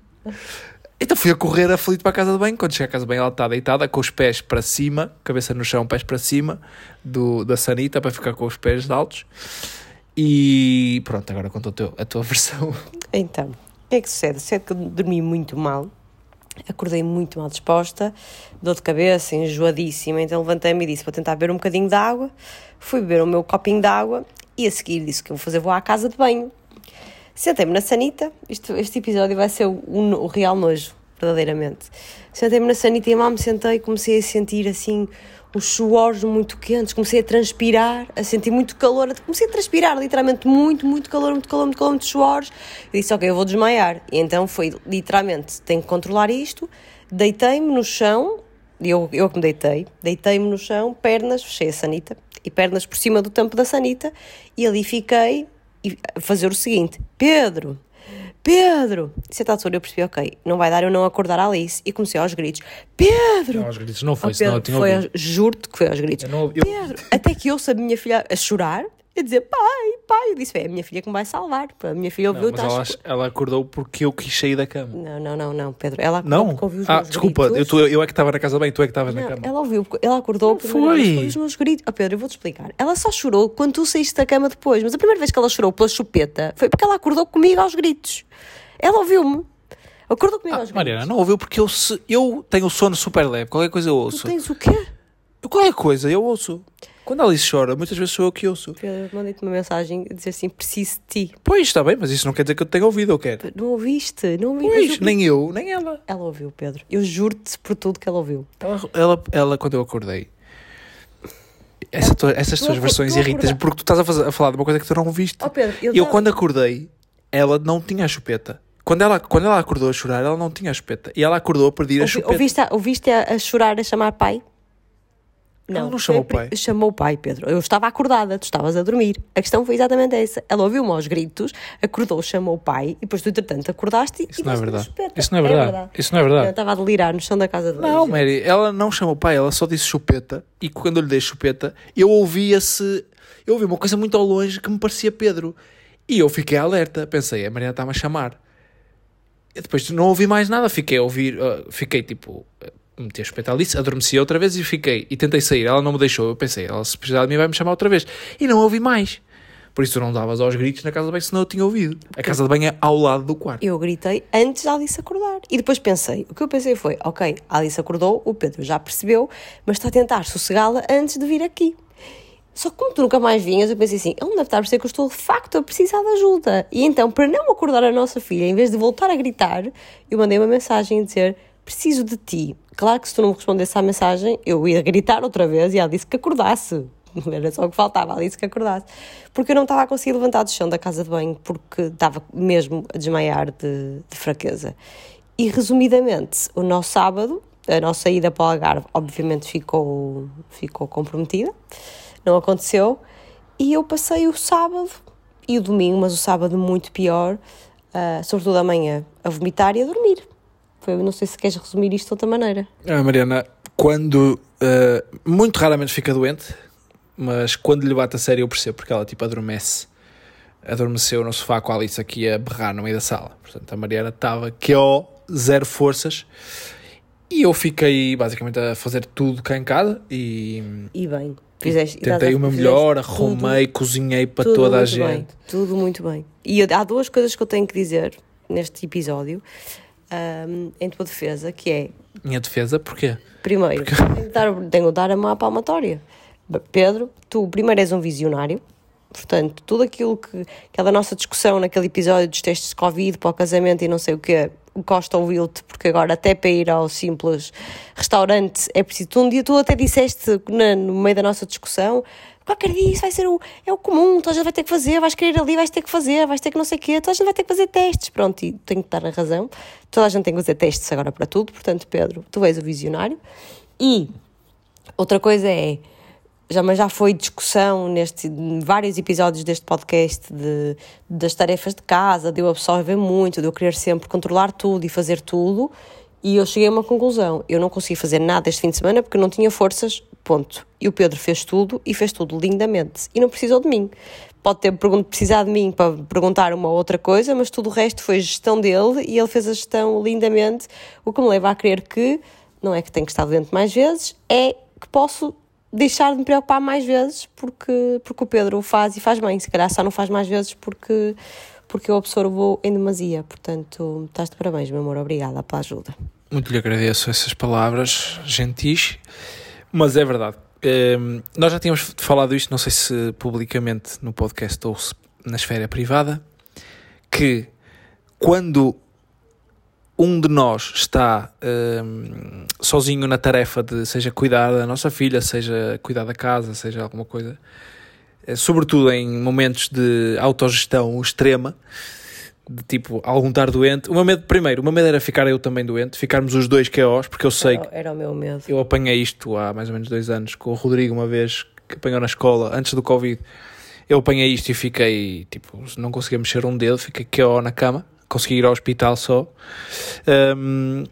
Então fui a correr aflito para a casa de banho. Quando cheguei à casa de banho, ela está deitada com os pés para cima, cabeça no chão, pés para cima do, da sanita para ficar com os pés altos. E pronto, agora conta a tua versão. Então, o que é que sucede? Sucede que eu dormi muito mal, acordei muito mal disposta, dor de cabeça, enjoadíssima, então levantei-me e disse: Vou tentar beber um bocadinho de água. Fui beber o meu copinho de água e a seguir disse que eu vou fazer, vou à casa de banho. Sentei-me na sanita, isto, este episódio vai ser o, o- real nojo, verdadeiramente. Sentei-me na sanita e mal me sentei, comecei a sentir assim os suores muito quentes, comecei a transpirar, a sentir muito calor, comecei a transpirar literalmente muito, muito calor, muito calor, muito calor, muitos suores. Disse, ok, eu vou desmaiar. E então foi literalmente, tenho que controlar isto, deitei-me no chão, eu, eu que me deitei, deitei-me no chão, pernas, fechei a sanita, e pernas por cima do tampo da sanita, e ali fiquei e fazer o seguinte: Pedro, Pedro! E certa altura eu percebi, ok, não vai dar eu não acordar a Alice. E comecei aos gritos: Pedro! aos gritos, não Oh, Pedro, foi aos- Juro-te que foi aos gritos. Eu não eu- Pedro! Até que eu sabia a minha filha a chorar e dizer: pai, pai. Eu disse: é a minha filha que me vai salvar. A minha filha ouviu mas ela, estás- ela acordou porque eu quis sair da cama. Não, não, não, não, Pedro. Ela acordou Não? porque ouviu os Ah, meus desculpa, eu, gritos. tô- eu é que estava na casa bem, tu é que estavas na Não, cama. ela ouviu, ela acordou primeira foi. os meus gritos. Oh, Pedro, eu vou-te explicar. Ela só chorou quando tu saíste da cama depois, mas a primeira vez que ela chorou pela chupeta foi porque ela acordou comigo aos gritos. Ela ouviu-me. Acordou comigo Ah, aos gritos. Mariana, não ouviu porque eu, se- eu tenho sono super leve, qualquer coisa eu Tu ouço. tens o quê? Qualquer coisa eu ouço. Quando a Alice chora, muitas vezes sou eu que ouço. Pedro, mandei-te uma mensagem a dizer assim: preciso de ti. Pois, está bem, mas isso não quer dizer que eu tenha ouvido, eu quero. Não ouviste? Não ouviste? Pois, eu- nem eu, nem ela. Ela ouviu, Pedro. Eu juro-te por tudo que ela ouviu. Ela, ela, ela, quando eu acordei, essa tua- essas Tu tuas versões irritas porque tu estás a, fazer- a falar de uma coisa que tu não ouviste. Oh, Pedro, eu, quando acordei, ela não tinha a chupeta. Quando ela, quando ela acordou a chorar, ela não tinha a chupeta. E ela acordou a pedir a Ouvi- chupeta. ouviste, a, ouviste a, a chorar, a chamar pai? Ela não chamou o pai. Chamou o pai, Pedro. Eu estava acordada, tu estavas a dormir. A questão foi exatamente essa. Ela ouviu-me aos gritos, acordou, chamou o pai e depois tu, entretanto, acordaste Isso e não é verdade. Isso não é verdade. Isso não é verdade. Eu estava a delirar no chão da casa de Não. Mary, ela não chamou o pai, ela só disse chupeta. E quando eu lhe dei chupeta, eu ouvi esse. Eu ouvi uma coisa muito ao longe que me parecia Pedro. E eu fiquei alerta. Pensei, a Mariana está-me a chamar. E depois não ouvi mais nada. Fiquei a ouvir. ah, fiquei tipo. Meti a chupeta ali, adormeci outra vez e fiquei. E tentei sair. Ela não me deixou. Eu pensei, ela se precisar de mim vai me chamar outra vez. E não ouvi mais. Por isso tu não davas aos gritos na casa de banho, senão eu tinha ouvido. A casa de banho é ao lado do quarto. Eu gritei antes da Alice acordar. E depois pensei, o que eu pensei foi, ok, a Alice acordou, o Pedro já percebeu, mas está a tentar sossegá-la antes de vir aqui. Só que como tu nunca mais vinhas, eu pensei assim, ele deve estar a perceber que eu estou de facto a precisar de ajuda. E então, para não acordar a nossa filha, em vez de voltar a gritar, eu mandei uma mensagem a dizer, preciso de ti. Claro que se tu não me respondesse à mensagem, eu ia gritar outra vez e ela disse que acordasse. Era só o que faltava, ela disse que acordasse. Porque eu não estava a conseguir levantar do chão da casa de banho, porque estava mesmo a desmaiar de, de fraqueza. E resumidamente, o nosso sábado, a nossa ida para o Algarve, obviamente ficou, ficou comprometida, não aconteceu. E eu passei o sábado e o domingo, mas o sábado muito pior, ah, sobretudo amanhã, a vomitar e a dormir. Foi, não sei se queres resumir isto de outra maneira. A Mariana, quando. ah, muito raramente fica doente, mas quando lhe bate a sério eu percebo, porque ela tipo adormece. Adormeceu no sofá com a Alice aqui a berrar no meio da sala. Portanto, a Mariana estava que ó, zero forças. E eu fiquei basicamente a fazer tudo cá em casa e E bem, fizeste. tentei o meu melhor, tudo- arrumei, cozinhei para tudo toda a gente. Bem, tudo muito bem. E eu- há duas coisas que eu tenho que dizer neste episódio, ahm, em tua defesa, que é, Minha defesa, porquê? primeiro, tenho que dar, tenho que dar a má palmatória. B- Pedro, tu primeiro és um visionário, portanto, tudo aquilo que, aquela nossa discussão naquele episódio dos testes de Covid para o casamento e não sei o quê, Costa ouviu-te, porque agora até para ir ao simples restaurante é preciso. Tu um dia tu até disseste no meio da nossa discussão qualquer dia isso vai ser o, é o comum, toda a gente vai ter que fazer, vais querer ali, vais ter que fazer, vais ter que não sei o quê, toda a gente vai ter que fazer testes. Pronto, e tenho que dar a razão. Toda a gente tem que fazer testes agora para tudo, portanto, Pedro, tu és o visionário. E outra coisa é, já, mas já foi discussão neste, vários episódios deste podcast de, das tarefas de casa, de eu absorver muito, de eu querer sempre controlar tudo e fazer tudo. E eu cheguei a uma conclusão: eu não consegui fazer nada este fim de semana porque não tinha forças, ponto. E o Pedro fez tudo e fez tudo lindamente e não precisou de mim. Pode ter precisado de mim para perguntar uma outra coisa, mas tudo o resto foi gestão dele e ele fez a gestão lindamente, o que me leva a crer que não é que tenho que estar doente mais vezes, é que posso deixar de me preocupar mais vezes porque, porque o Pedro o faz e faz bem. Se calhar só não faz mais vezes porque, porque eu absorvo em demasia. Portanto, estás de parabéns, meu amor. Obrigada pela ajuda. Muito lhe agradeço essas palavras gentis, mas é verdade. Hum, nós já tínhamos falado isto, não sei se publicamente no podcast ou na esfera privada, que quando um de nós está hum, sozinho na tarefa de seja cuidar da nossa filha, seja cuidar da casa, seja alguma coisa, sobretudo em momentos de autogestão extrema, de tipo algum estar doente. O meu medo, primeiro, o meu medo era ficar eu também doente, ficarmos os dois KOs, porque eu sei que Era, era o meu medo. eu apanhei isto há mais ou menos dois anos com o Rodrigo, uma vez que apanhou na escola, antes do Covid. Eu apanhei isto e fiquei, tipo, não conseguia mexer um dedo, fiquei KO na cama, consegui ir ao hospital só. Um,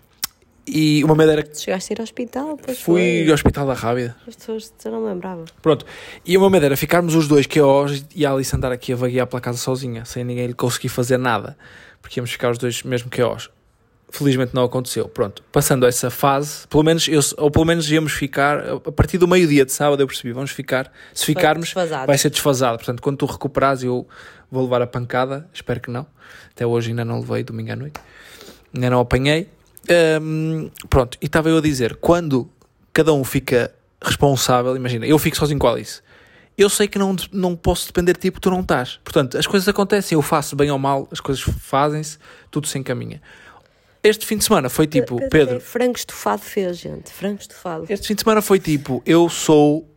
e medo era que Chegaste a ir ao hospital? Pois fui foi. ao hospital da Rábida. As pessoas eu não me lembrava. Pronto. E medo era ficarmos os dois KOs e a Alice andar aqui a vaguear pela casa sozinha, sem ninguém lhe conseguir fazer nada. Porque íamos ficar os dois mesmo KOs. Felizmente não aconteceu. Pronto. Passando essa fase, pelo menos eu, ou pelo menos íamos ficar, a partir do meio-dia de sábado eu percebi, vamos ficar, se ficarmos, Desfasado. vai ser desfasado. Portanto, quando tu recuperares, eu vou levar a pancada, espero que não. Até hoje ainda não levei, domingo à noite. Ainda não apanhei. Hum, pronto, e estava eu a dizer, quando cada um fica responsável, imagina, eu fico sozinho com a Alice. Eu sei que não, não posso depender de ti porque tu não estás. Portanto, as coisas acontecem, eu faço bem ou mal, as coisas fazem-se, tudo se encaminha. Este fim de semana foi tipo, Pedro, é frango estufado fez, gente. Frango estufado. este fim de semana foi tipo, eu sou.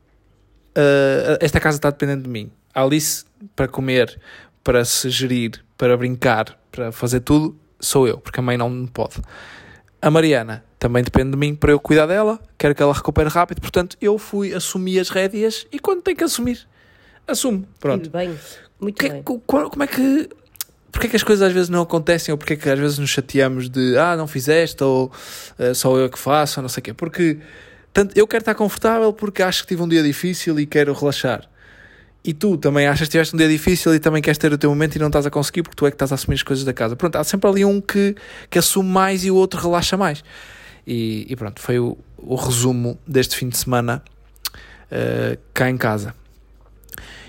ah, esta casa está dependente de mim. A Alice, para comer, para se gerir, para brincar, para fazer tudo, sou eu, porque a mãe não me pode. A Mariana também depende de mim para eu cuidar dela, quero que ela recupere rápido, portanto eu fui, assumi as rédeas e quando tem que assumir, assumo, pronto. E bem, muito Que- bem. co- co- como é que. Porquê é que as coisas às vezes não acontecem ou porquê é que às vezes nos chateamos de ah, não fizeste ou eh, só eu que faço ou não sei o quê? Porque tanto, eu quero estar confortável porque acho que tive um dia difícil e quero relaxar. E tu também achas que tiveste um dia difícil e também queres ter o teu momento e não estás a conseguir porque tu é que estás a assumir as coisas da casa. Pronto, há sempre ali um que, que assume mais e o outro relaxa mais. E, e pronto, foi o, o resumo deste fim de semana eh, cá em casa.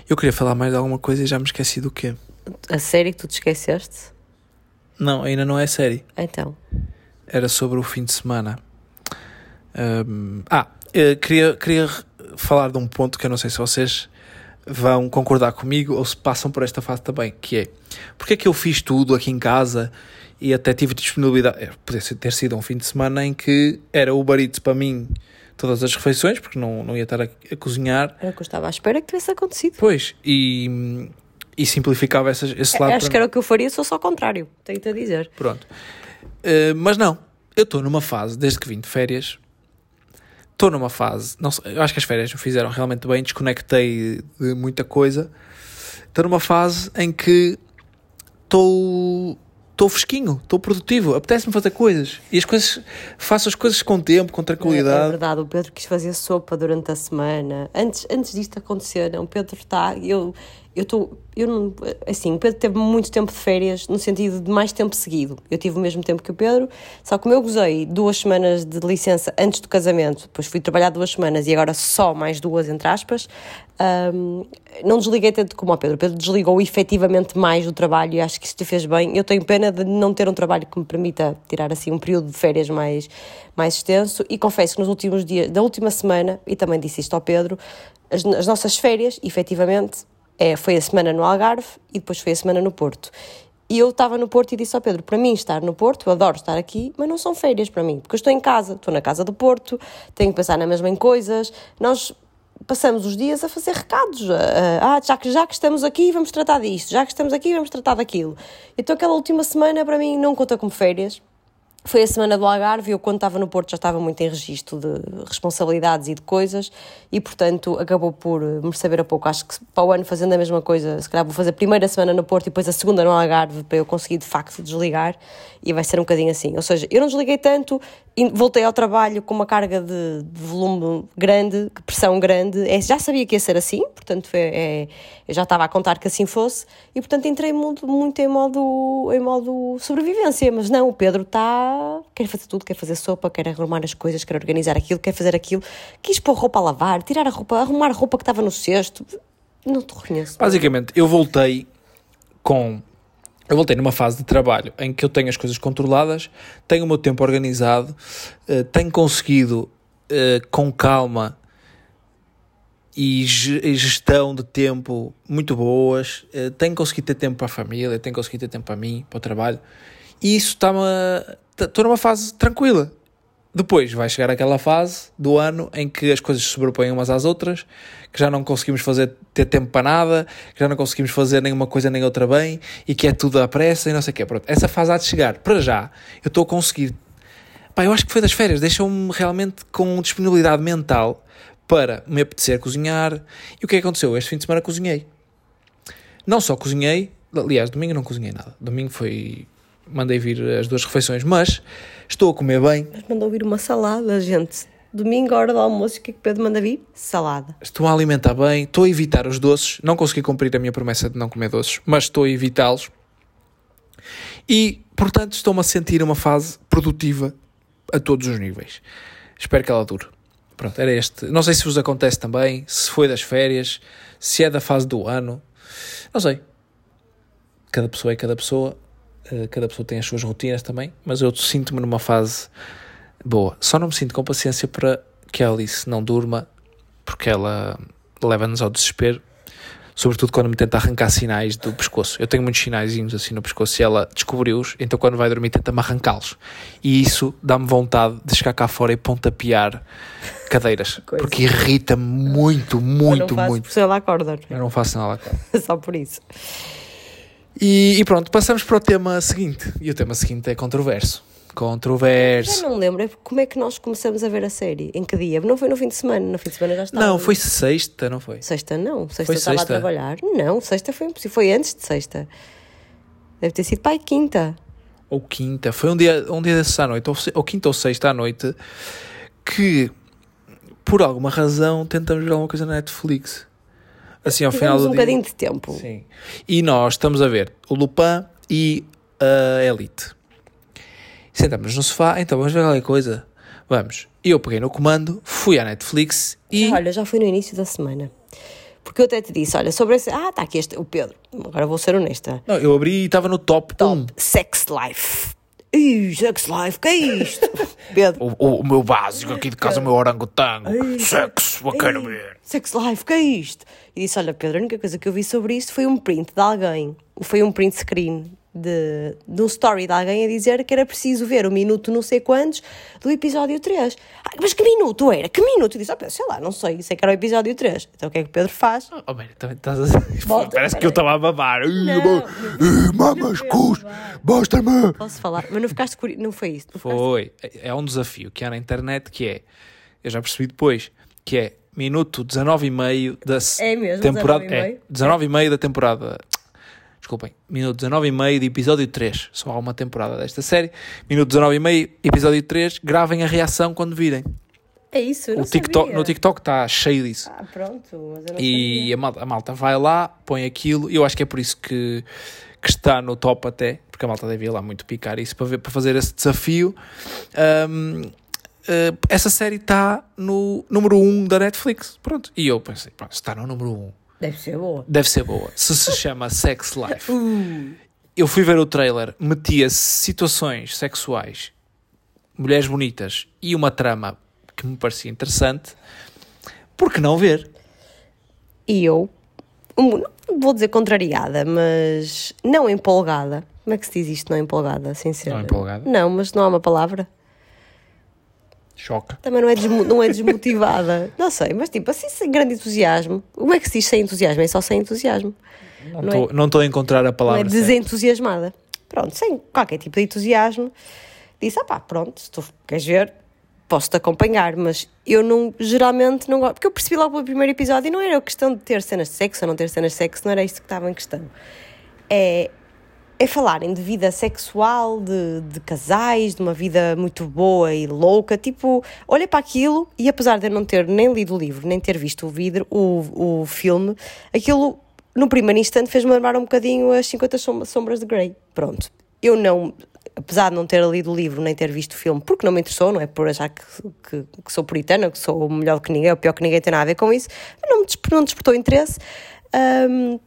Eu queria falar mais de alguma coisa e já me esqueci do quê. A série que tu te esqueceste? Não, ainda não é série. Então. Era sobre o fim de semana. Ahm, ah, eh, queria, queria falar de um ponto que eu não sei se vocês vão concordar comigo ou se passam por esta fase também, que é porque é que eu fiz tudo aqui em casa e até tive disponibilidade. é, Podia ter sido um fim de semana em que era o barito para mim todas as refeições, porque não, não ia estar a, a cozinhar. Era o que eu estava à espera que tivesse acontecido. Pois, e, e simplificava essas, esse lado. Acho que era o que eu faria se fosse ao contrário. Tenho-te a dizer. Pronto. Uh, mas não, eu estou numa fase, desde que vim de férias, estou numa fase, não eu acho que as férias me fizeram realmente bem, desconectei de muita coisa. Estou numa fase em que estou estou fresquinho, estou produtivo, apetece-me fazer coisas. E as coisas, faço as coisas com tempo, com É, é tranquilidade. verdade, o Pedro quis fazer sopa durante a semana. Antes, antes disto acontecer, o Pedro está. Eu eu estou. Eu não, assim, o Pedro teve muito tempo de férias, no sentido de mais tempo seguido. Eu tive o mesmo tempo que o Pedro, só como eu gozei duas semanas de licença antes do casamento, depois fui trabalhar duas semanas e agora só mais duas, entre aspas, hum, não desliguei tanto como o Pedro. O Pedro desligou efetivamente mais do trabalho e acho que isso te fez bem. Eu tenho pena de não ter um trabalho que me permita tirar assim um período de férias mais, mais extenso e confesso que nos últimos dias, da última semana, e também disse isto ao Pedro, as, as nossas férias, efetivamente, é, foi a semana no Algarve e depois foi a semana no Porto. E eu estava no Porto e disse ao Pedro: para mim, estar no Porto, eu adoro estar aqui, mas não são férias para mim, porque eu estou em casa, estou na casa do Porto, tenho que pensar na mesma em coisas. Nós passamos os dias a fazer recados. ah, já que, já que estamos aqui, vamos tratar disto, já que estamos aqui, vamos tratar daquilo. Então, aquela última semana, para mim, não conta como férias. Foi a semana do Algarve e eu, quando estava no Porto, já estava muito em registro de responsabilidades e de coisas e, portanto, acabou por me saber a pouco. Acho que para o ano, fazendo a mesma coisa, se calhar vou fazer a primeira semana no Porto e depois a segunda no Algarve para eu conseguir, de facto, desligar e vai ser um bocadinho assim. Ou seja, eu não desliguei tanto voltei ao trabalho com uma carga de, de volume grande, de pressão grande. É, já sabia que ia ser assim, portanto, foi- é, eu já estava a contar que assim fosse e, portanto, entrei muito, muito em, modo, em modo sobrevivência. Mas não, o Pedro está. Quer fazer tudo, quer fazer sopa, quer arrumar as coisas, quer organizar aquilo, quer fazer aquilo. Quis pôr roupa a lavar, tirar a roupa, arrumar a roupa que estava no cesto. Não te reconheço. Basicamente, eu voltei com. Eu voltei numa fase de trabalho em que eu tenho as coisas controladas, tenho o meu tempo organizado, eh, tenho conseguido eh, com calma e ge- gestão de tempo muito boas, eh, tenho conseguido ter tempo para a família, tenho conseguido ter tempo para mim, para o trabalho, e isso está-me. Estou numa fase tranquila. Depois vai chegar aquela fase do ano em que as coisas se sobrepõem umas às outras, que já não conseguimos fazer ter tempo para nada, que já não conseguimos fazer nenhuma coisa nem outra bem e que é tudo à pressa e não sei o quê. Pronto, essa fase há de chegar. Para já, eu estou a conseguir. Pá, eu acho que foi das férias, deixou-me realmente com disponibilidade mental para me apetecer cozinhar. E o que é que aconteceu? Este fim de semana cozinhei. Não só cozinhei, aliás, domingo não cozinhei nada. Domingo foi. Mandei vir as duas refeições, mas estou a comer bem, Mas mandou vir uma salada, gente. Domingo, hora do almoço, o que é que Pedro manda vir? Salada. estou a alimentar bem, estou a evitar os doces. Não consegui cumprir a minha promessa de não comer doces, mas estou a evitá-los. E, portanto, estou-me a sentir uma fase produtiva a todos os níveis. Espero que ela dure. Pronto, era este. Não sei se vos acontece também, se foi das férias, se é da fase do ano. Não sei. Cada pessoa é cada pessoa. Eh, Cada pessoa tem as suas rotinas também. Mas eu sinto-me numa fase boa. Só não me sinto com paciência para que a Alice não durma, porque ela leva-nos ao desespero. Sobretudo quando me tenta arrancar sinais do pescoço. Eu tenho muitos sinaizinhos assim no pescoço e ela descobriu-os, então quando vai dormir tenta-me arrancá-los. E isso dá-me vontade de chegar cá fora e pontapear cadeiras. Coisa. Porque irrita-me muito, muito, eu não faço muito. Por se ela acorda. Eu não faço nada. Só por isso. E, e pronto, passamos para o tema seguinte. E o tema seguinte é controverso. Controverso. Já não lembro é como é que nós começamos a ver a série. Em que dia? Não foi no fim de semana. No fim de semana já estava. Não, foi sexta, não foi? Sexta não. Sexta Foi estava sexta? a trabalhar. Não, sexta foi impossível. Foi antes de sexta. Deve ter sido pai quinta. Ou quinta. Foi um dia, um dia desses à noite, ou, ou quinta ou sexta à noite, que por alguma razão tentamos ver alguma coisa na Netflix. Assim, ao final do um dia. bocadinho de tempo. Sim. E nós estamos a ver o Lupin e a Elite. Sentamos no sofá, então vamos ver qualquer coisa. Vamos. Eu peguei no comando, fui à Netflix e. Olha, já foi no início da semana. Porque eu até te disse, olha, sobre esse... Ah, está aqui este, o Pedro. Agora vou ser honesta. Não, eu abri e estava no top, Top 1. Sex Life. Ih, Sex Life, que é isto? Pedro. O, o, o meu básico aqui de casa, o meu orangotango. Sexo, eu quero ver. Sex Life, que é isto? E disse: Olha, Pedro, a única coisa que eu vi sobre isto foi um print de alguém, foi um print screen de, de um story de alguém a dizer que era preciso ver o minuto não sei quantos do episódio 3. Ah, mas que minuto era? Que minuto? Eu disse: oh, sei lá, não sei, sei que era o episódio 3. Então o que é que o Pedro faz? Oh, estás a... Volta, Parece que eu estava a babar. Não, Mamas, cus, basta-me. Posso falar? Mas não ficaste curioso? Não foi isso? Não ficaste- Foi. É um desafio que há na internet que é, eu já percebi depois, que é minuto 19 e meio da É mesmo, temporada. 19 e meio? É, 19 e meio da temporada. Desculpem, minuto 19 e meio de episódio 3. Só há uma temporada desta série. Minuto 19 e meio, episódio 3. Gravem a reação quando virem. É isso, eu O TikTok, sabia. no TikTok está cheio disso. Ah, pronto, mas eu não E sabia. a malta, a malta vai lá, põe aquilo, e eu acho que é por isso que, que está no top até, porque a malta deve ir lá muito picar isso para, ver, para fazer esse desafio. Ahm, ah, essa série está no número 1 um da Netflix. Pronto. E eu pensei, pronto, está no número 1, um, Deve ser boa. deve ser boa. Se se chama Sex Life. Eu fui ver o trailer, metia situações sexuais, mulheres bonitas e uma trama que me parecia interessante. Por que não ver? E eu, vou dizer contrariada, mas não empolgada. Como é que se diz isto, não empolgada, sem ser? Não empolgada? Não, mas não há uma palavra. Choca. Também não é, não é desmotivada. não sei, mas tipo, assim, sem grande entusiasmo. Como é que se diz sem entusiasmo? É só sem entusiasmo. Não é- estou estou a encontrar a Não é palavra. desentusiasmada. Pronto, sem qualquer tipo de entusiasmo. Disse, ah pá, pronto, se tu queres ver, posso-te acompanhar, mas eu não, geralmente não gosto. Porque eu percebi logo pelo primeiro episódio e não era questão de ter cenas de sexo ou não ter cenas de sexo, não era isso que estava em questão. É, é falarem de vida sexual, de, de casais, de uma vida muito boa e louca. Tipo, olhei para aquilo e apesar de eu não ter nem lido o livro, nem ter visto o, vidro, o, o filme, aquilo no primeiro instante fez-me lembrar um bocadinho as 50 som- sombras de Grey. Pronto. Eu não, apesar de não ter lido o livro nem ter visto o filme, porque não me interessou, não é por achar que, que, que sou puritana, que sou melhor que ninguém, ou pior que ninguém tem nada a ver com isso, não me não despertou interesse. Ahm,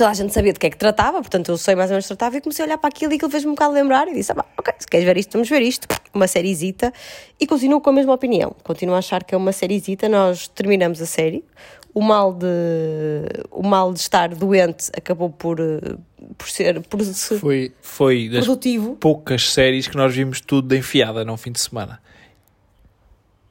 toda a gente sabia de que é que tratava, portanto eu sei mais ou menos tratava e comecei a olhar para aquilo e aquilo fez-me um bocado lembrar e disse, ah, ok, se queres ver isto, vamos ver isto, uma seriezita e continuo com a mesma opinião, continuo a achar que é uma seriezita, nós terminamos a série, o mal de, o mal de estar doente acabou por, eh, por ser por se- Foi, foi das produtivo, poucas séries que nós vimos tudo de enfiada num fim de semana.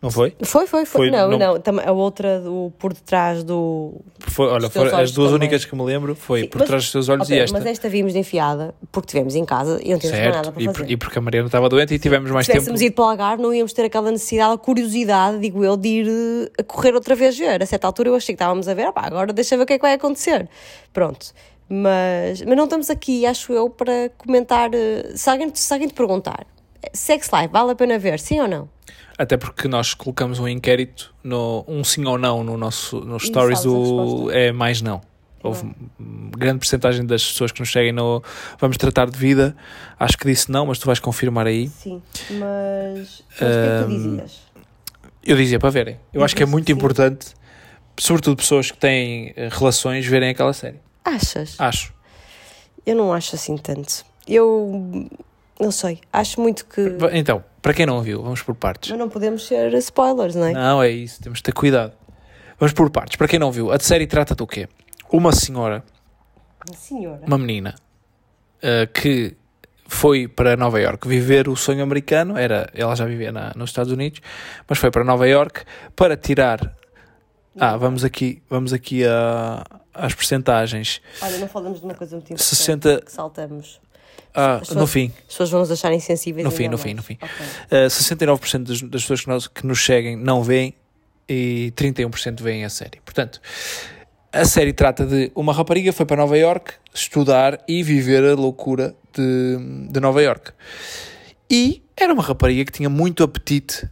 Não foi? foi, foi, foi, Foi, não, não- não, a outra do, por detrás do, foi olha, foram as duas também. únicas que me lembro. Foi Sim, por mas- trás dos teus olhos Ok, e esta. mas esta vimos de enfiada porque estivemos em casa e não tínhamos mais nada certo. para E, fazer. e porque a Mariana estava doente e tivemos mais se tempo. tivéssemos ido para o Algarve, não íamos ter aquela necessidade, a curiosidade, digo eu, de ir eh, a correr outra vez ver. A certa altura eu achei que estávamos a ver, "Opá, agora deixa ver o que é que vai acontecer. Pronto. Mas, mas não estamos aqui, acho eu, para comentar. eh, Se alguém, se alguém te perguntar, Sex Life, vale a pena ver, sim ou não? Até porque nós colocamos um inquérito, no, um sim ou não, no nosso no stories, sabes a o, resposta? é mais não. Houve hum, grande porcentagem das pessoas que nos seguem no Vamos Tratar de Vida. Acho que disse não, mas tu vais confirmar aí. Sim, mas. Mas o que é que tu dizias? Eu dizia para verem. Eu acho que é Sim. muito importante, sobretudo pessoas que têm eh, relações, verem aquela série. Achas? Acho. Eu não acho assim tanto. Eu. Não sei, acho muito que. Então, para quem não viu, vamos por partes. Mas não podemos ser spoilers, não é? Não, é isso, temos de ter cuidado. Vamos por partes. Para quem não viu, a série trata do quê? Uma senhora, Senhora. uma menina, eh, que foi para Nova York viver o sonho americano. Era, ela já vivia na- nos Estados Unidos, mas foi para Nova York para tirar. Ah, vamos aqui, vamos aqui a, às percentagens. Olha, não falamos de uma coisa muito importante 60 que saltamos. Ah, As no pessoas- fim. As pessoas vão nos acharem insensíveis. No ainda fim, no mais. fim, no fim. Ok. Uh, 69% das, das pessoas que, nós, que nos seguem não veem e 31% veem a série. Portanto, a série trata de uma rapariga foi para Nova York estudar e viver a loucura de, de Nova York. E era uma rapariga que tinha muito apetite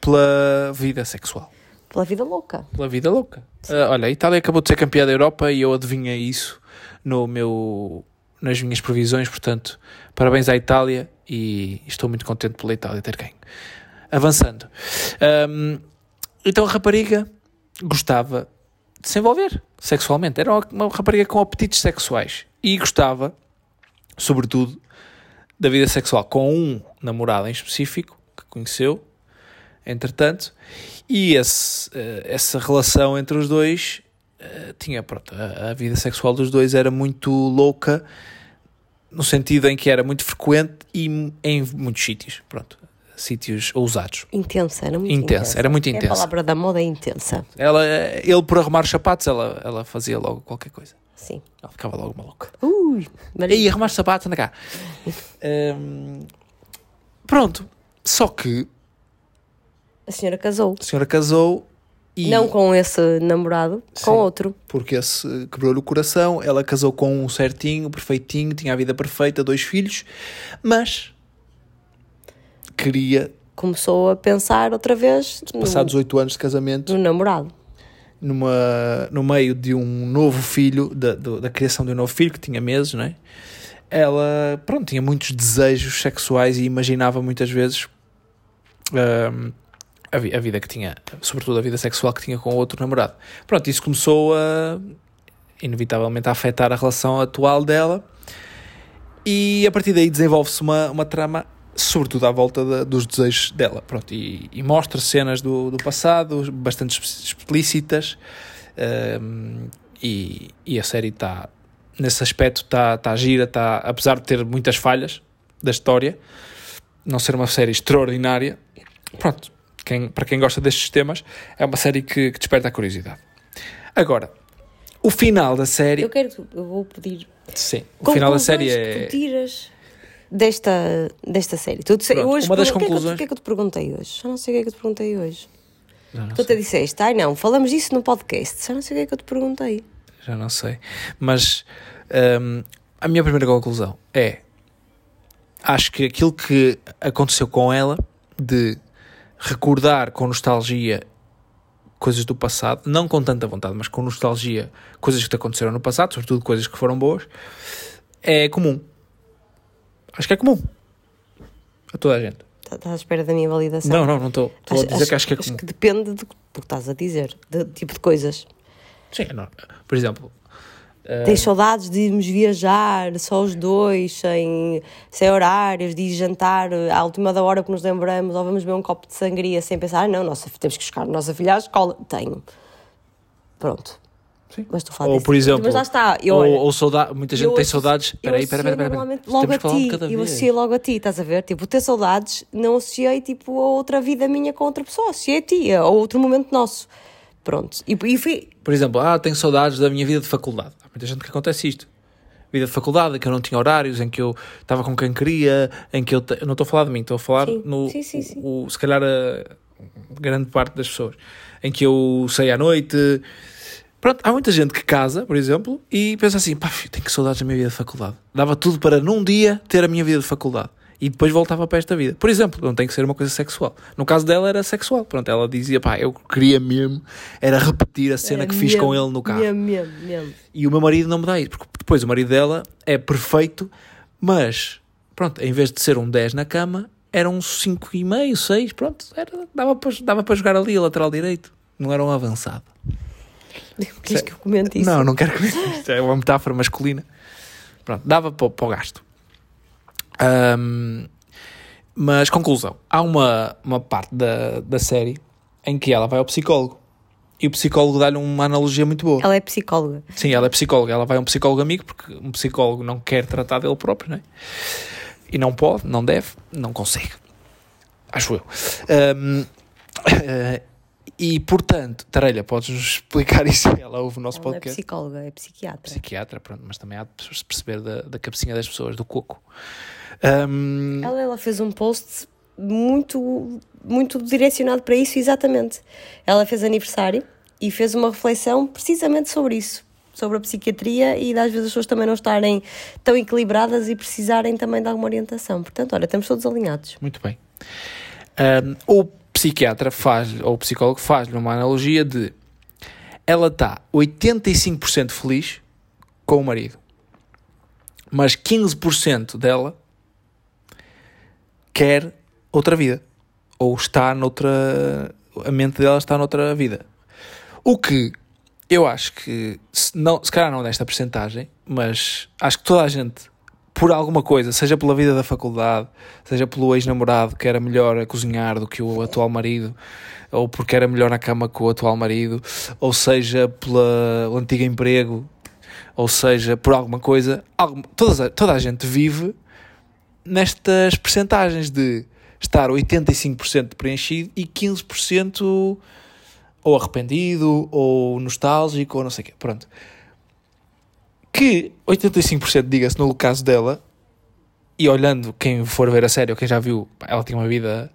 pela vida sexual, Pela vida louca. pela vida louca. Uh, olha, a Itália acabou de ser campeã da Europa e eu adivinhei isso no meu, nas minhas previsões, portanto, parabéns à Itália e estou muito contente pela Itália ter ganho. Avançando. Um, então a rapariga gostava de se envolver sexualmente. Era uma- rapariga com apetites sexuais e gostava, sobretudo, da vida sexual com um namorado em específico que conheceu, entretanto, e esse, eh, essa relação entre os dois eh, tinha, pronto, a, a vida sexual dos dois era muito louca, no sentido em que era muito frequente e em muitos sítios, pronto, sítios ousados. Intensa, era muito Intensa, intensa. era muito É intensa. a palavra da moda é intensa. Ela, ele por arrumar os sapatos, ela, ela fazia logo qualquer coisa. Sim. Ela ficava logo maluca. Ui, E arrumar os sapatos, anda cá. Hum, pronto. Só que a senhora casou. a senhora casou e. Não com esse namorado, Sim. com outro. Porque esse quebrou-lhe o coração. Ela casou com um certinho, perfeitinho, tinha a vida perfeita, dois filhos, mas queria, Começou a pensar outra vez passados oito anos de casamento, no namorado. numa, no meio de um novo filho, da, do- da criação de um novo filho, que tinha meses, não é? Ela, pronto, tinha muitos desejos sexuais e imaginava muitas vezes a, a vida que tinha, sobretudo a vida sexual que tinha com o outro namorado. Pronto, isso começou a, inevitavelmente, a afetar a relação atual dela e a partir daí desenvolve-se uma, uma trama sobretudo à volta da- dos desejos dela. Pronto, e, e mostra cenas do, do passado, bastante exp- explícitas, hum, e, e a série está, nesse aspecto, está tá gira, tá, apesar de ter muitas falhas da história, não ser uma série extraordinária, pronto, quem, para quem gosta destes temas, é uma série que, que desperta a curiosidade. Agora, o final da série, Eu quero, eu vou pedir. sim, o final da série conclusões que é... tu tiras desta, desta série. Tu, Pronto, hoje, uma das o que é que eu- conclusões- O que é que eu te perguntei hoje? Já não sei o que é que eu te perguntei hoje. Tu até disseste, ai não, falamos disso no podcast. Já não sei o que é que eu te perguntei. já não sei. Mas hum, a minha primeira conclusão é: acho que aquilo que aconteceu com ela, de recordar com nostalgia coisas do passado, não com tanta vontade, mas com nostalgia, coisas que te aconteceram no passado, sobretudo coisas que foram boas, é comum. Acho que é comum. A toda a gente. Tá- Estás à espera da minha validação? Não, não, não estou. Estou a dizer que acho que é comum. depende do que estás a dizer, de tipo de coisas. Sim, é normal. Por exemplo, Tens saudades de irmos viajar, só os dois, sem, sem horários, de ir jantar à última da hora que nos lembramos, ou vamos beber um copo de sangria sem pensar, ah, não, nossa, temos que buscar a nossa filha à escola. Tenho. Pronto. Sim. Mas tu falas Ou, desse- por exemplo, Mas lá está. Eu, ou, ou saudade, muita gente eu tem saudades. Espera aí, espera, associei espera, logo a falar ti. Eu associei logo a ti, estás a ver? Tipo, ter saudades, não associei tipo a outra vida minha com outra pessoa, associei a ti, a outro momento nosso. Pronto. E, e fui. Por exemplo, ah, tenho saudades da minha vida de faculdade. Muita gente que acontece isto. Vida de faculdade, em que eu não tinha horários, em que eu estava com quem queria, em que eu. te- eu não estou a falar de mim, estou a falar Sim, no. sim, sim, sim. O, o- se calhar a grande parte das pessoas. Em que eu saí à noite. Pronto, há muita gente que casa, por exemplo, e pensa assim: pá, filho, tenho que saudades da minha vida de faculdade. Dava tudo para num dia ter a minha vida de faculdade. E depois voltava para esta vida. Por exemplo, não tem que ser uma coisa sexual. No caso dela era sexual. Pronto, ela dizia, pá, eu queria mesmo, era repetir a cena Era que fiz com mesmo, ele no carro. Mesmo, mesmo, mesmo. E o meu marido não me dá isso, porque depois o marido dela é perfeito, mas pronto, em vez de ser um 10 na cama, era um 5,5, 6, pronto, era, dava, para, dava para jogar ali a lateral direito, não era um avançado. Queres que eu comente isso? Não, não quero que isto é uma metáfora masculina. Pronto, dava para o gasto. Ahm, mas, conclusão, há uma, uma parte da, da série em que ela vai ao psicólogo. E o psicólogo dá-lhe uma analogia muito boa. Ela é psicóloga. Sim, ela é psicóloga. Ela vai a um psicólogo amigo porque um psicólogo não quer tratar dele próprio, não é? E não pode, não deve, não consegue. Acho eu. Ahm, eh, E, portanto, Tarelha, podes-nos explicar isso? Ela ouve o nosso Ela é podcast. psicóloga, é psiquiatra. Psiquiatra, pronto, mas também há de se perceber da, da cabecinha das pessoas, do coco. Ahm, Ela, ela fez um post muito, muito direcionado para isso, exatamente. Ela fez aniversário e fez uma reflexão precisamente sobre isso, sobre a psiquiatria e às vezes as pessoas também não estarem tão equilibradas e precisarem também de alguma orientação. Portanto, olha, estamos todos alinhados. Muito bem. Ahm, o psiquiatra faz, ou o psicólogo faz-lhe uma analogia de ela está 85% feliz com o marido, mas 15% dela quer outra vida, ou está noutra. A mente dela está noutra vida. O que eu acho que, se, não, se calhar não nesta percentagem, mas acho que toda a gente, por alguma coisa, seja pela vida da faculdade, seja pelo ex-namorado que era melhor a cozinhar do que o atual marido, ou porque era melhor na cama que o atual marido, ou seja pelo antigo emprego, ou seja por alguma coisa, alguma, toda, toda a gente vive nestas percentagens de estar 85% preenchido e 15% ou arrependido, ou nostálgico, ou não sei o quê. Pronto. Que 85%, diga-se, no caso dela, e olhando quem for ver a série, ou quem já viu, ela tinha uma vida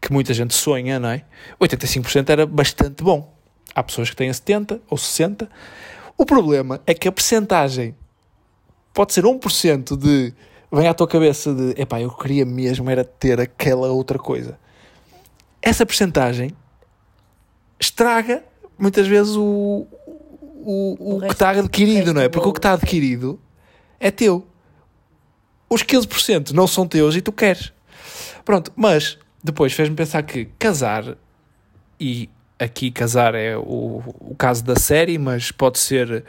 que muita gente sonha, não é? 85% era bastante bom. Há pessoas que têm 70% ou 60%. O problema é que a percentagem pode ser 1% de vem à tua cabeça de epá, eu queria mesmo era ter aquela outra coisa. Essa percentagem estraga muitas vezes o, o, o, O que está adquirido, não é? Porque o que está adquirido é teu. Os 15% não são teus e tu queres. Pronto, mas depois fez-me pensar que casar, e aqui casar é o, o caso da série, mas pode ser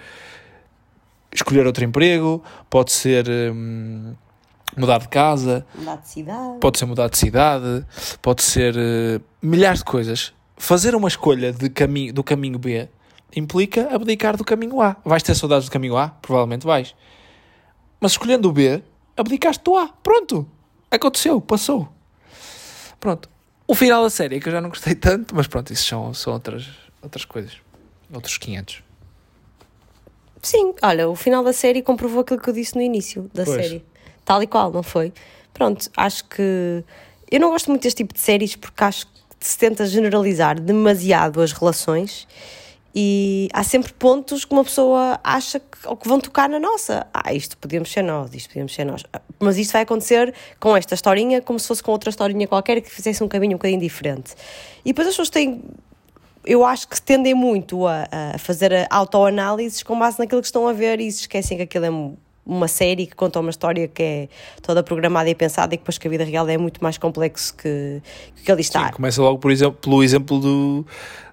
escolher outro emprego, pode ser hum, mudar de casa, Mudar de cidade. pode ser mudar de cidade, pode ser eh, milhares de coisas. Fazer uma escolha de caminho, do caminho B implica abdicar do caminho A. Vais ter saudades do caminho A? Provavelmente vais. Mas escolhendo o B, abdicaste do A. Pronto. Aconteceu, passou. Pronto. O final da série, que eu já não gostei tanto, mas pronto, isso são, são outras, outras coisas. Outros 500. Sim, olha, o final da série comprovou aquilo que eu disse no início da Pois. série. Tal e qual, não foi? Pronto, acho que. Eu não gosto muito deste tipo de séries porque acho que se tenta generalizar demasiado as relações e há sempre pontos que uma pessoa acha que, ou que vão tocar na nossa. Ah, isto podíamos ser nós, isto podíamos ser nós. Mas isto vai acontecer com esta historinha como se fosse com outra historinha qualquer que fizesse um caminho um bocadinho diferente. E depois as pessoas têm eu acho que tendem muito a, a fazer autoanálises com base naquilo que estão a ver e se esquecem que aquilo é uma série que conta uma história que é toda programada e pensada e que depois que a vida real é muito mais complexo que, que ali está. Sim, começa logo por exemplo, pelo exemplo do,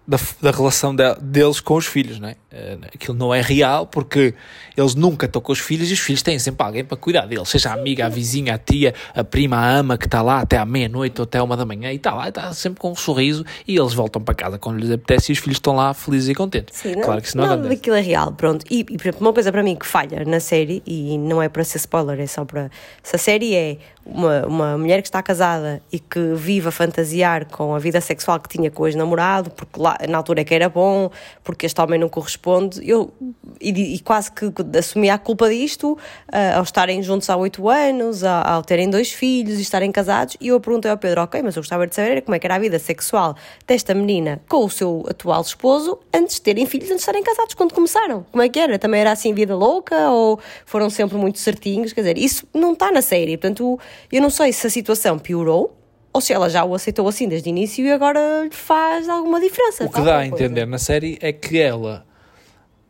da, da relação de- deles com os filhos, não é? Eh, Aquilo não é real porque eles nunca estão com os filhos e os filhos têm sempre alguém para cuidar deles, seja a amiga, a vizinha, a tia, a prima, a ama que está lá até à meia-noite ou até à uma da manhã e está lá, está sempre com um sorriso e eles voltam para casa quando lhes apetece e os filhos estão lá felizes e contentes. Sim, não, claro que isso não nada acontece. daquilo é real, pronto. E, e, por exemplo, uma coisa para mim que falha na série, e não é para ser spoiler, é só para. Se a série é uma, uma mulher que está casada e que vive a fantasiar com a vida sexual que tinha com o ex-namorado, porque lá, na altura que era bom, porque este homem não corresponde, eu. E, e quase que assumi a culpa disto ah, ao estarem juntos há oito anos, a- ao, terem dois filhos e estarem casados. E eu perguntei ao Pedro, ok, mas eu gostava de saber como é que era a vida sexual desta menina com o seu atual esposo antes de terem filhos, antes de estarem casados, quando começaram. Como é que era? Também era assim vida louca ou foram sempre muito certinhos? Quer dizer, isso não está na série. Portanto, eu não sei se a situação piorou ou se ela já o aceitou assim desde o início e agora lhe faz alguma diferença. O que dá a entender na série é que ela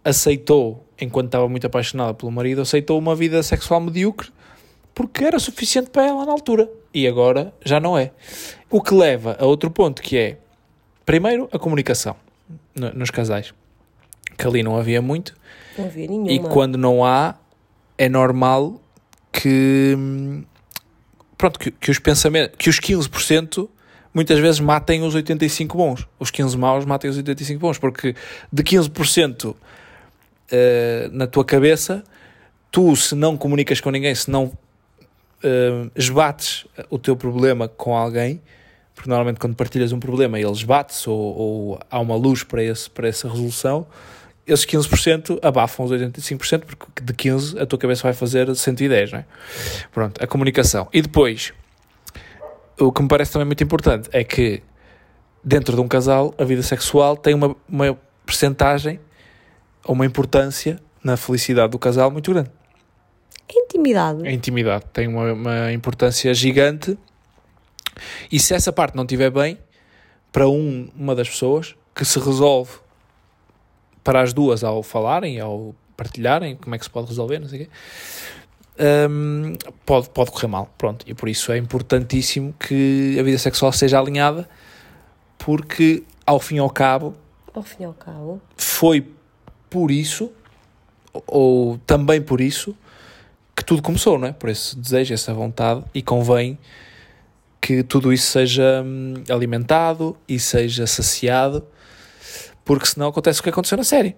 aceitou, enquanto estava muito apaixonada pelo marido, aceitou uma vida sexual medíocre porque era suficiente para ela na altura. E agora já não é. O que leva a outro ponto que é, primeiro, a comunicação no- nos casais. Que ali não havia muito. Não havia nenhuma. E quando não há, é normal que hum, pronto, que, que os pensamentos, que os 15% muitas vezes matem os 85 bons. Os 15 maus matem os 85 bons, porque de 15% eh, na tua cabeça, tu se não comunicas com ninguém, se não eh, esbates o teu problema com alguém, porque normalmente quando partilhas um problema eles batem-se ou, ou, há uma luz para, esse, para essa resolução, esses 15% abafam os 85%, porque de 15% a tua cabeça vai fazer 110, não é? Pronto, a comunicação. E depois, o que me parece também muito importante é que dentro de um casal, a vida sexual tem uma, uma percentagem ou uma importância na felicidade do casal muito grande. A intimidade. A intimidade tem uma, uma importância gigante e se essa parte não estiver bem, para um, uma das pessoas, que se resolve para as duas ao falarem, ao partilharem como é que se pode resolver, não sei o quê, um, pode, pode correr mal. Pronto, e por isso é importantíssimo que a vida sexual seja alinhada, porque ao fim e ao cabo, ao fim e ao cabo, foi por isso, ou também por isso, que tudo começou, não é? Por esse desejo, essa vontade, e convém que tudo isso seja hum, alimentado e seja saciado, porque senão acontece o que aconteceu na série.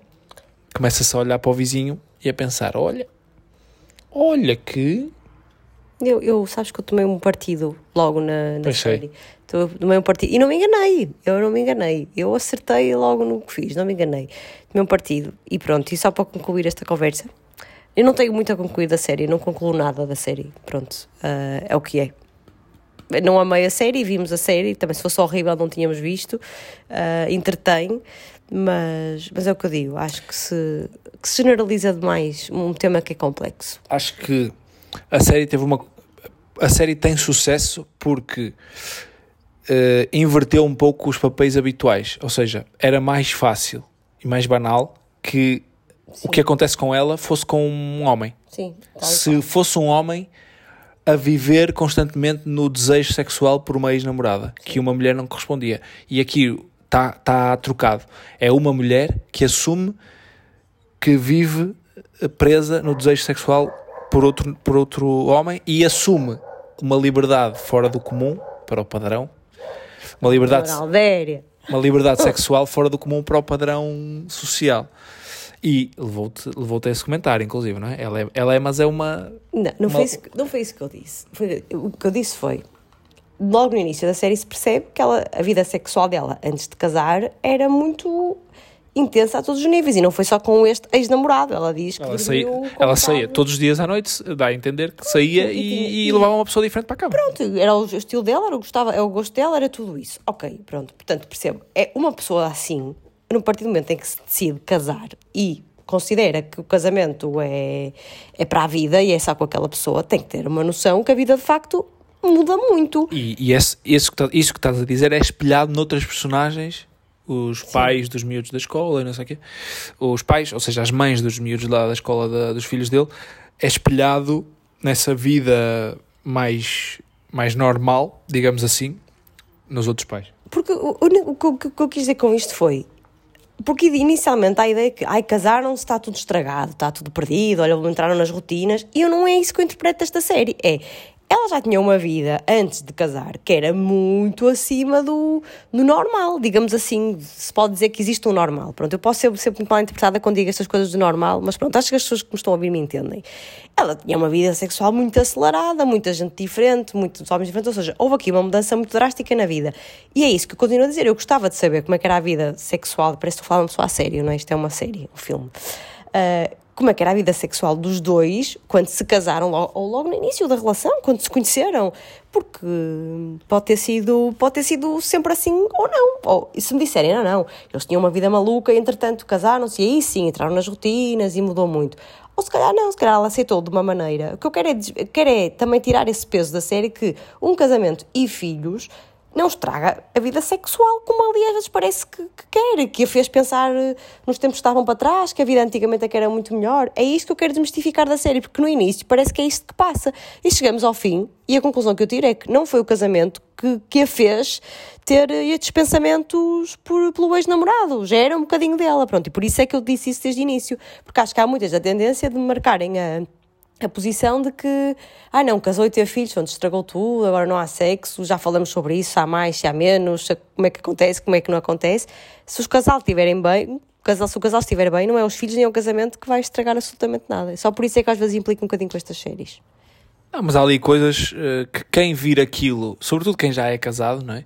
Começa-se a olhar para o vizinho e a pensar: olha, olha que. Eu, eu sabes que eu tomei um partido logo na, na série. Sei. Tomei um partido. E não me enganei. Eu não me enganei. Eu acertei logo no que fiz, não me enganei. Tomei um partido. E pronto, e só para concluir esta conversa. Eu não tenho muito a concluir da série, não concluo nada da série. Pronto, uh, é o que é não amei a série, vimos a série, também se fosse horrível não tínhamos visto, uh, entretém, mas, mas é o que eu digo, acho que se, que se generaliza demais um tema que é complexo. Acho que a série teve uma. A série tem sucesso porque uh, inverteu um pouco os papéis habituais, ou seja, era mais fácil e mais banal que Sim. o que acontece com ela fosse com um homem. Sim, se fosse um homem a viver constantemente no desejo sexual por uma ex-namorada, que uma mulher não correspondia. E aqui está tá trocado. É uma mulher que assume que vive presa no desejo sexual por outro, por outro homem e assume uma liberdade fora do comum para o padrão. Uma liberdade, uma liberdade sexual fora do comum para o padrão social. E levou-te levou a esse comentário, inclusive, não é? Ela é, ela é mas é uma. Não, não, uma... Foi, isso, não foi isso que eu disse. Foi, o que eu disse foi. Logo no início da série se percebe que ela, a vida sexual dela antes de casar era muito intensa a todos os níveis e não foi só com este ex-namorado. Ela diz que ela saía, ela saía todos os dias à noite, dá a entender que saía e, e, levava uma pessoa diferente para a cama. Pronto, era o estilo dela, era o, gostava, era o gosto dela, era tudo isso. Ok, pronto. Portanto, percebo. É uma pessoa assim no partir do momento em que se decide casar e considera que o casamento é, é para a vida e é só com aquela pessoa, tem que ter uma noção que a vida de facto muda muito. E, e esse, esse que tá, isso que estás a dizer é espelhado noutras personagens, os Sim. pais dos miúdos da escola, não sei o quê, os pais, ou seja, as mães dos miúdos lá da escola da, dos filhos dele, é espelhado nessa vida mais, mais normal, digamos assim, nos outros pais. Porque o, o, o, o que eu quis dizer com isto foi, porque inicialmente a ideia é que, ai, casaram-se, está tudo estragado, está tudo perdido, olha, entraram nas rotinas, e eu não é isso que eu interpreto desta série. É, ela já tinha uma vida antes de casar que era muito acima do, do normal, digamos assim, se pode dizer que existe um normal. Pronto, eu posso ser muito mal interpretada quando digo estas coisas do normal, mas pronto, acho que as pessoas que me estão a ouvir me entendem. Ela tinha uma vida sexual muito acelerada, muita gente diferente, muitos homens diferentes, ou seja, houve aqui uma mudança muito drástica na vida. E é isso que eu continuo a dizer, eu gostava de saber como é que era a vida sexual, parece que estou só a sério, não é? Isto é uma série, um filme. Uh, como é que era a vida sexual dos dois quando se casaram ou logo no início da relação, quando se conheceram. Porque pode ter sido, pode ter sido sempre assim ou não. Ou, e se me disserem, não, não, eles tinham uma vida maluca entretanto casaram-se e aí sim entraram nas rotinas e mudou muito. Ou se calhar não, se calhar ela aceitou de uma maneira. O que eu quero é, quero é também tirar esse peso da série que um casamento e filhos não estraga a vida sexual, como ali às vezes parece que, que, quer, que a fez pensar eh, nos tempos que estavam para trás, que a vida antigamente é era muito melhor. É isto que eu quero desmistificar da série, porque no início parece que é isto que passa. E chegamos ao fim, e a conclusão que eu tiro é que não foi o casamento que, que a fez ter eh, estes pensamentos por, pelo ex-namorado, já era um bocadinho dela, pronto, e por isso é que eu disse isso desde o início, porque acho que há muitas a tendência de marcarem a a posição de que, ah não, casou e teve filhos, onde estragou tudo, agora não há sexo, já falamos sobre isso, há mais, se há menos, como é que acontece, como é que não acontece. Se os casal estiverem bem, casal, se o casal estiver bem, não é os filhos nem o casamento que vai estragar absolutamente nada. Só por isso é que às vezes implica um bocadinho com estas séries. Não, mas há ali coisas uh, que quem vir aquilo, sobretudo quem já é casado, não é?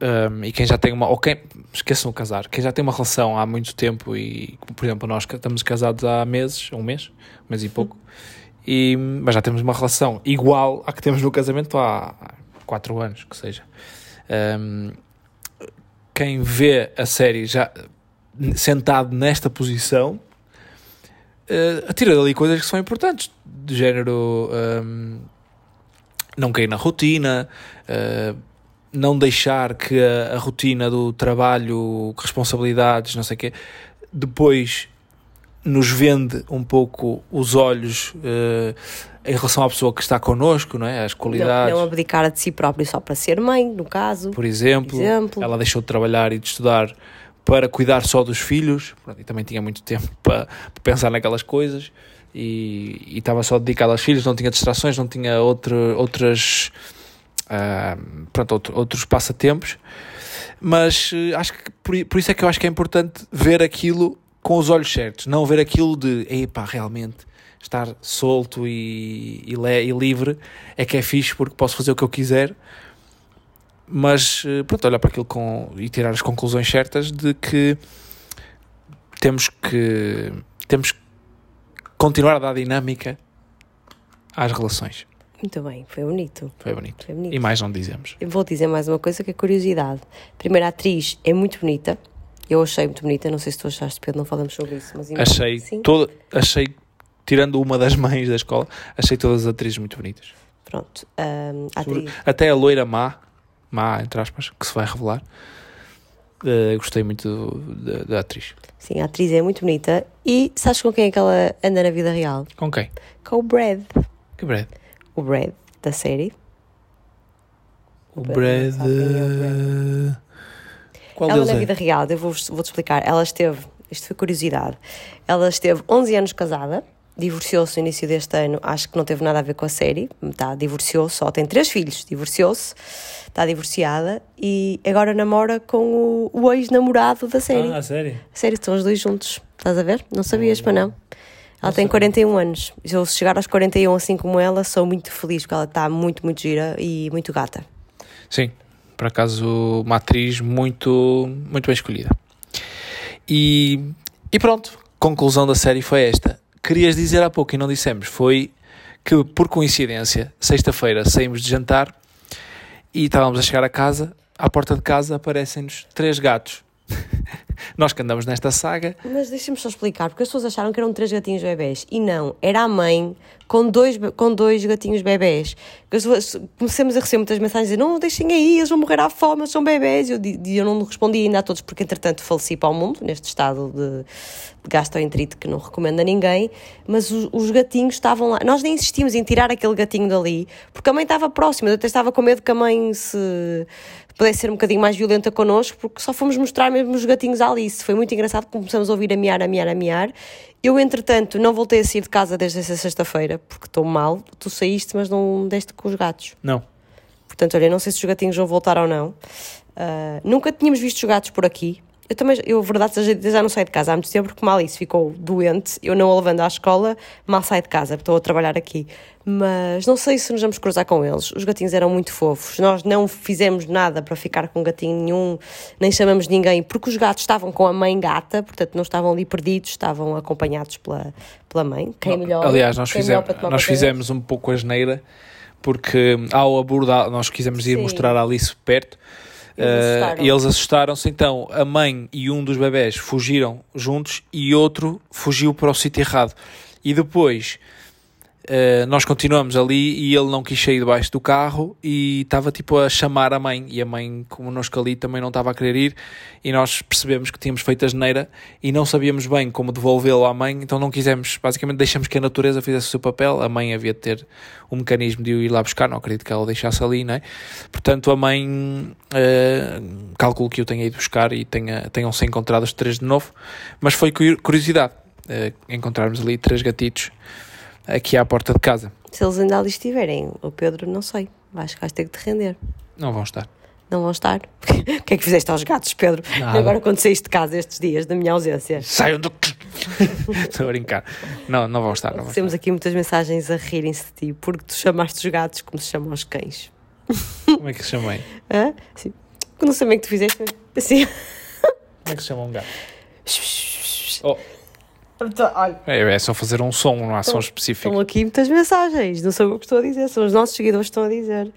Um, e quem já tem uma, ou quem, esqueçam o casar, quem já tem uma relação há muito tempo e, por exemplo, nós estamos casados há meses, um mês, um mês e pouco, e, mas já temos uma relação igual à que temos no casamento há quatro anos, que seja. Um, quem vê a série já sentado nesta posição uh, atira dali coisas que são importantes, de género um, não cair na rotina, uh, não deixar que a, a, rotina do trabalho, responsabilidades, não sei o quê, depois nos vende um pouco os olhos uh, em relação à pessoa que está connosco, não é? As qualidades. Não, não abdicar de si próprio só para ser mãe, no caso. Por exemplo, exemplo. ela deixou de trabalhar e de estudar para cuidar só dos filhos, e também tinha muito tempo para, para pensar naquelas coisas, e, e, estava só dedicada aos filhos, não tinha distrações, não tinha outro, outras, pronto, outro, outros passatempos, mas uh, acho que por, por isso é que eu acho que é importante ver aquilo com os olhos certos, não ver aquilo de, epá, realmente estar solto e, e, e livre é que é fixe porque posso fazer o que eu quiser, mas eh, pronto, olhar para aquilo com, e tirar as conclusões certas de que temos que temos que continuar a dar dinâmica às relações. Muito bem, foi bonito. Foi bonito. Foi bonito. E mais não dizemos. Eu vou dizer mais uma coisa que é curiosidade. A primeira atriz é muito bonita, eu achei muito bonita, não sei se tu achaste, Pedro, não falamos sobre isso. Mas achei, toda, achei, tirando uma das mães da escola, achei todas as atrizes muito bonitas. Pronto. Um, atriz... Até a loira má, má, entre aspas, que se vai revelar. Uh, gostei muito da, da, atriz. Sim, a atriz é muito bonita. E sabes com quem é que ela anda na vida real? Com quem? Com o Brad. Que Brad? O Brad, da série. O, Brad. Brad qual ela na é? vida real, eu vou-te vou explicar, ela esteve, isto foi curiosidade, ela esteve 11 anos casada, divorciou-se no início deste ano, acho que não teve nada a ver com a série, tá, divorciou-se, só tem três filhos, divorciou-se, está divorciada e agora namora com o, o ex-namorado da série. Ah, a série? A série, estão os dois juntos, estás a ver? Não sabias, para não? Ela tem 41 anos. Se eu chegar aos 41 assim como ela, sou muito feliz porque ela está muito, muito gira e muito gata. Sim, por acaso, uma atriz muito, muito bem escolhida. E, e pronto, conclusão da série foi esta. Querias dizer há pouco e não dissemos, foi que por coincidência, sexta-feira saímos de jantar e estávamos a chegar a casa, à porta de casa aparecem-nos três gatos. Nós que andamos nesta saga. Mas deixem-me só explicar, porque as pessoas acharam que eram três gatinhos bebés. E não, era a mãe com dois, com dois gatinhos bebés. Começamos a receber muitas mensagens dizendo: não, deixem aí, eles vão morrer à fome, são bebés. E eu, eu não respondi ainda a todos, porque entretanto faleci para o mundo, neste estado de, de gastroenterite que não recomendo a ninguém. Mas os, os, gatinhos estavam lá. Nós nem insistimos em tirar aquele gatinho dali, porque a mãe estava próxima. Eu até estava com medo que a mãe se pudesse ser um bocadinho mais violenta connosco, porque só fomos mostrar mesmo os gatinhos à Alice. Foi muito engraçado, começamos a ouvir a miar, a miar, a miar. Eu, entretanto, não voltei a sair de casa desde essa sexta-feira, porque estou mal. Tu saíste, mas não deste com os gatos. Não. Portanto, olha, não sei se os gatinhos vão voltar ou não. Uh, nunca tínhamos visto os gatos por aqui. Eu também, eu, verdade seja já não saio de casa há muito tempo, porque mal isso ficou doente, eu não a levando à escola, mal saio de casa, estou a trabalhar aqui. Mas não sei se nos vamos cruzar com eles. Os gatinhos eram muito fofos. Nós não fizemos nada para ficar com gatinho nenhum, nem chamamos ninguém, porque os gatos estavam com a mãe gata, portanto não estavam ali perdidos, estavam acompanhados pela, pela mãe. Quem melhor? Aliás, nós, fizemos, nós fizemos um pouco a geneira, porque ao abordar, nós quisemos ir Sim. mostrar a Alice perto Uh, e eles assustaram-se, então a mãe e um dos bebés fugiram juntos e outro fugiu para o sítio errado. E depois Uh, nós continuamos ali e ele não quis sair debaixo do carro e estava tipo a chamar a mãe. E a mãe connosco ali também não estava a querer ir. E nós percebemos que tínhamos feito a geneira e não sabíamos bem como devolvê-lo à mãe. Então não quisemos, basicamente deixamos que a natureza fizesse o seu papel, a mãe havia de ter um mecanismo de ir lá buscar, não acredito que ela deixasse ali, não é? Portanto a mãe uh, calculo que eu tenha ido buscar e tenha, tenham-se encontrado os três de novo, mas foi curiosidade uh, encontrarmos ali três gatitos aqui à porta de casa. Se eles ainda ali estiverem, o Pedro, não sei. Acho que vais ter que te render. Não vão estar. Não vão estar? o que é que fizeste aos gatos, Pedro? Nada. Agora quando saíste de casa estes dias, da minha ausência. Saiam do. Estou a brincar. Não, não vão estar. Não vão Temos estar. aqui muitas mensagens a rirem-se de ti, porque tu chamaste os gatos como se chamam os cães. Como é que se chamei? Hã? Sim. Não sei bem que tu fizeste. mas Assim. Como é que se chama um gato? Oh, Olha, é, é só fazer um som, não há som específico. estão aqui muitas mensagens. Não sei o que estou a dizer, são os nossos seguidores que estão a dizer.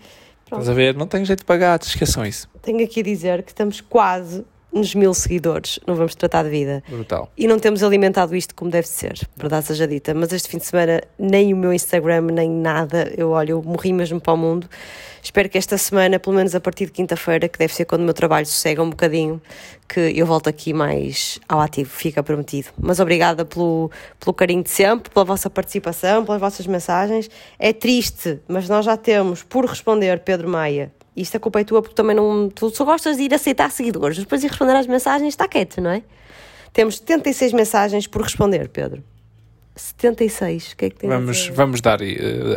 Estás a ver? Não tenho jeito para gatos, esqueçam isso. Tenho aqui a dizer que estamos quase nos mil seguidores. Não vamos tratar de vida. Brutal. E não temos alimentado isto como deve ser, verdade seja dita. Mas este fim de semana, nem o meu Instagram, nem nada, eu olho, eu morri mesmo para o mundo. Espero que esta semana, pelo menos a partir de quinta-feira, que deve ser quando o meu trabalho sossega um bocadinho, que eu volto aqui mais ao ativo, fica prometido. Mas obrigada pelo, pelo carinho de sempre, pela vossa participação, pelas vossas mensagens. É triste, mas nós já temos por responder, Pedro Maia. Isto a culpa é tua porque também não. Tu só gostas de ir aceitar seguidores, depois de responder às mensagens, está quieto, não é? Temos 76 mensagens por responder, Pedro. 76, o que é que Vamos, vamos dar,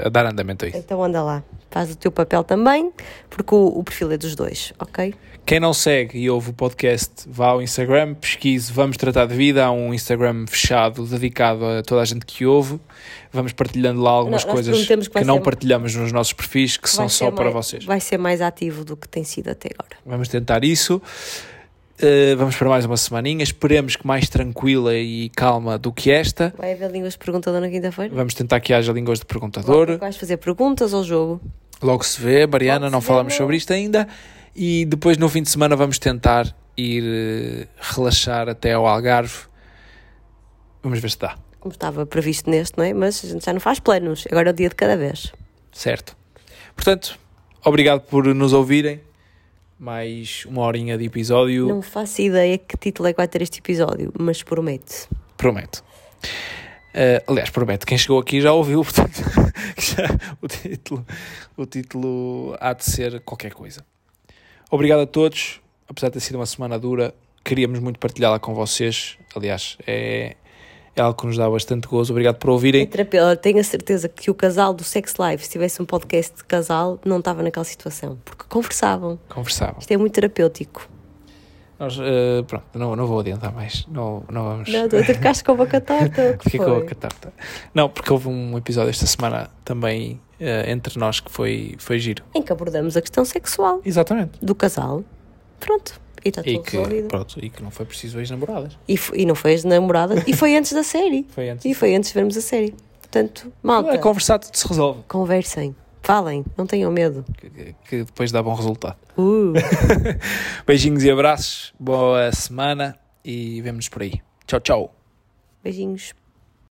a dar andamento a isso. Então anda lá, faz o teu papel também, porque o, o perfil é dos dois, ok? Quem não segue e ouve o podcast, vá ao Instagram, pesquise Vamos Tratar de Vida. Há um Instagram fechado dedicado a toda a gente que ouve. Vamos partilhando lá algumas Não, coisas que não ser- partilhamos nos nossos perfis, que são só ser para mais- vocês. Vai ser mais ativo do que tem sido até agora. Vamos tentar isso. Uh, vamos para mais uma semaninha. Esperemos que mais tranquila e calma do que esta. Vai haver línguas de perguntador na quinta-feira? Vamos tentar que haja línguas de perguntador. Vais fazer perguntas ao jogo? Logo se vê, Mariana, Logo não vê, falamos sobre isto ainda. E depois no fim de semana vamos tentar ir eh, relaxar até ao Algarve. Vamos ver se dá, Como estava previsto neste, não é? Mas a gente já não faz planos, agora é o dia de cada vez. certo? Portanto, obrigado por nos ouvirem. Mais uma horinha de episódio, Não faço ideia que título é que vai ter este episódio, mas promete. prometo. Eh, aliás, prometo, quem chegou aqui já ouviu, portanto, já- o, título, o título há de ser qualquer coisa. Obrigado a todos, apesar de ter sido uma semana dura, queríamos muito partilhá-la com vocês. Aliás, é, é algo que nos dá bastante gozo. Obrigado por ouvirem. terapeuta. Tenho a certeza que o casal do Sex Live, se tivesse um podcast de casal, não estava naquela situação, porque conversavam. Conversavam. Isto é muito terapêutico. Nós, eh, pronto, não, não vou adiantar mais. Não, não vamos. Não, tu ficaste com a boca torta. Fiquei com a boca torta. Não, porque houve um episódio esta semana também eh, entre nós que foi, foi giro. Em que abordamos a questão sexual Exatamente. do casal. Pronto. E está E tudo que, resolvido. pronto, e que não foi preciso ex-namoradas. E, e não foi as namoradas. e foi antes da série. Foi antes. E foi antes de vermos a série. Portanto, malta, A conversar tudo se resolve. conversem. Falem. Não tenham medo. Que, que depois dá bom resultado. Uh. Beijinhos e abraços. Boa semana e vemo-nos por aí. Tchau, tchau. Beijinhos.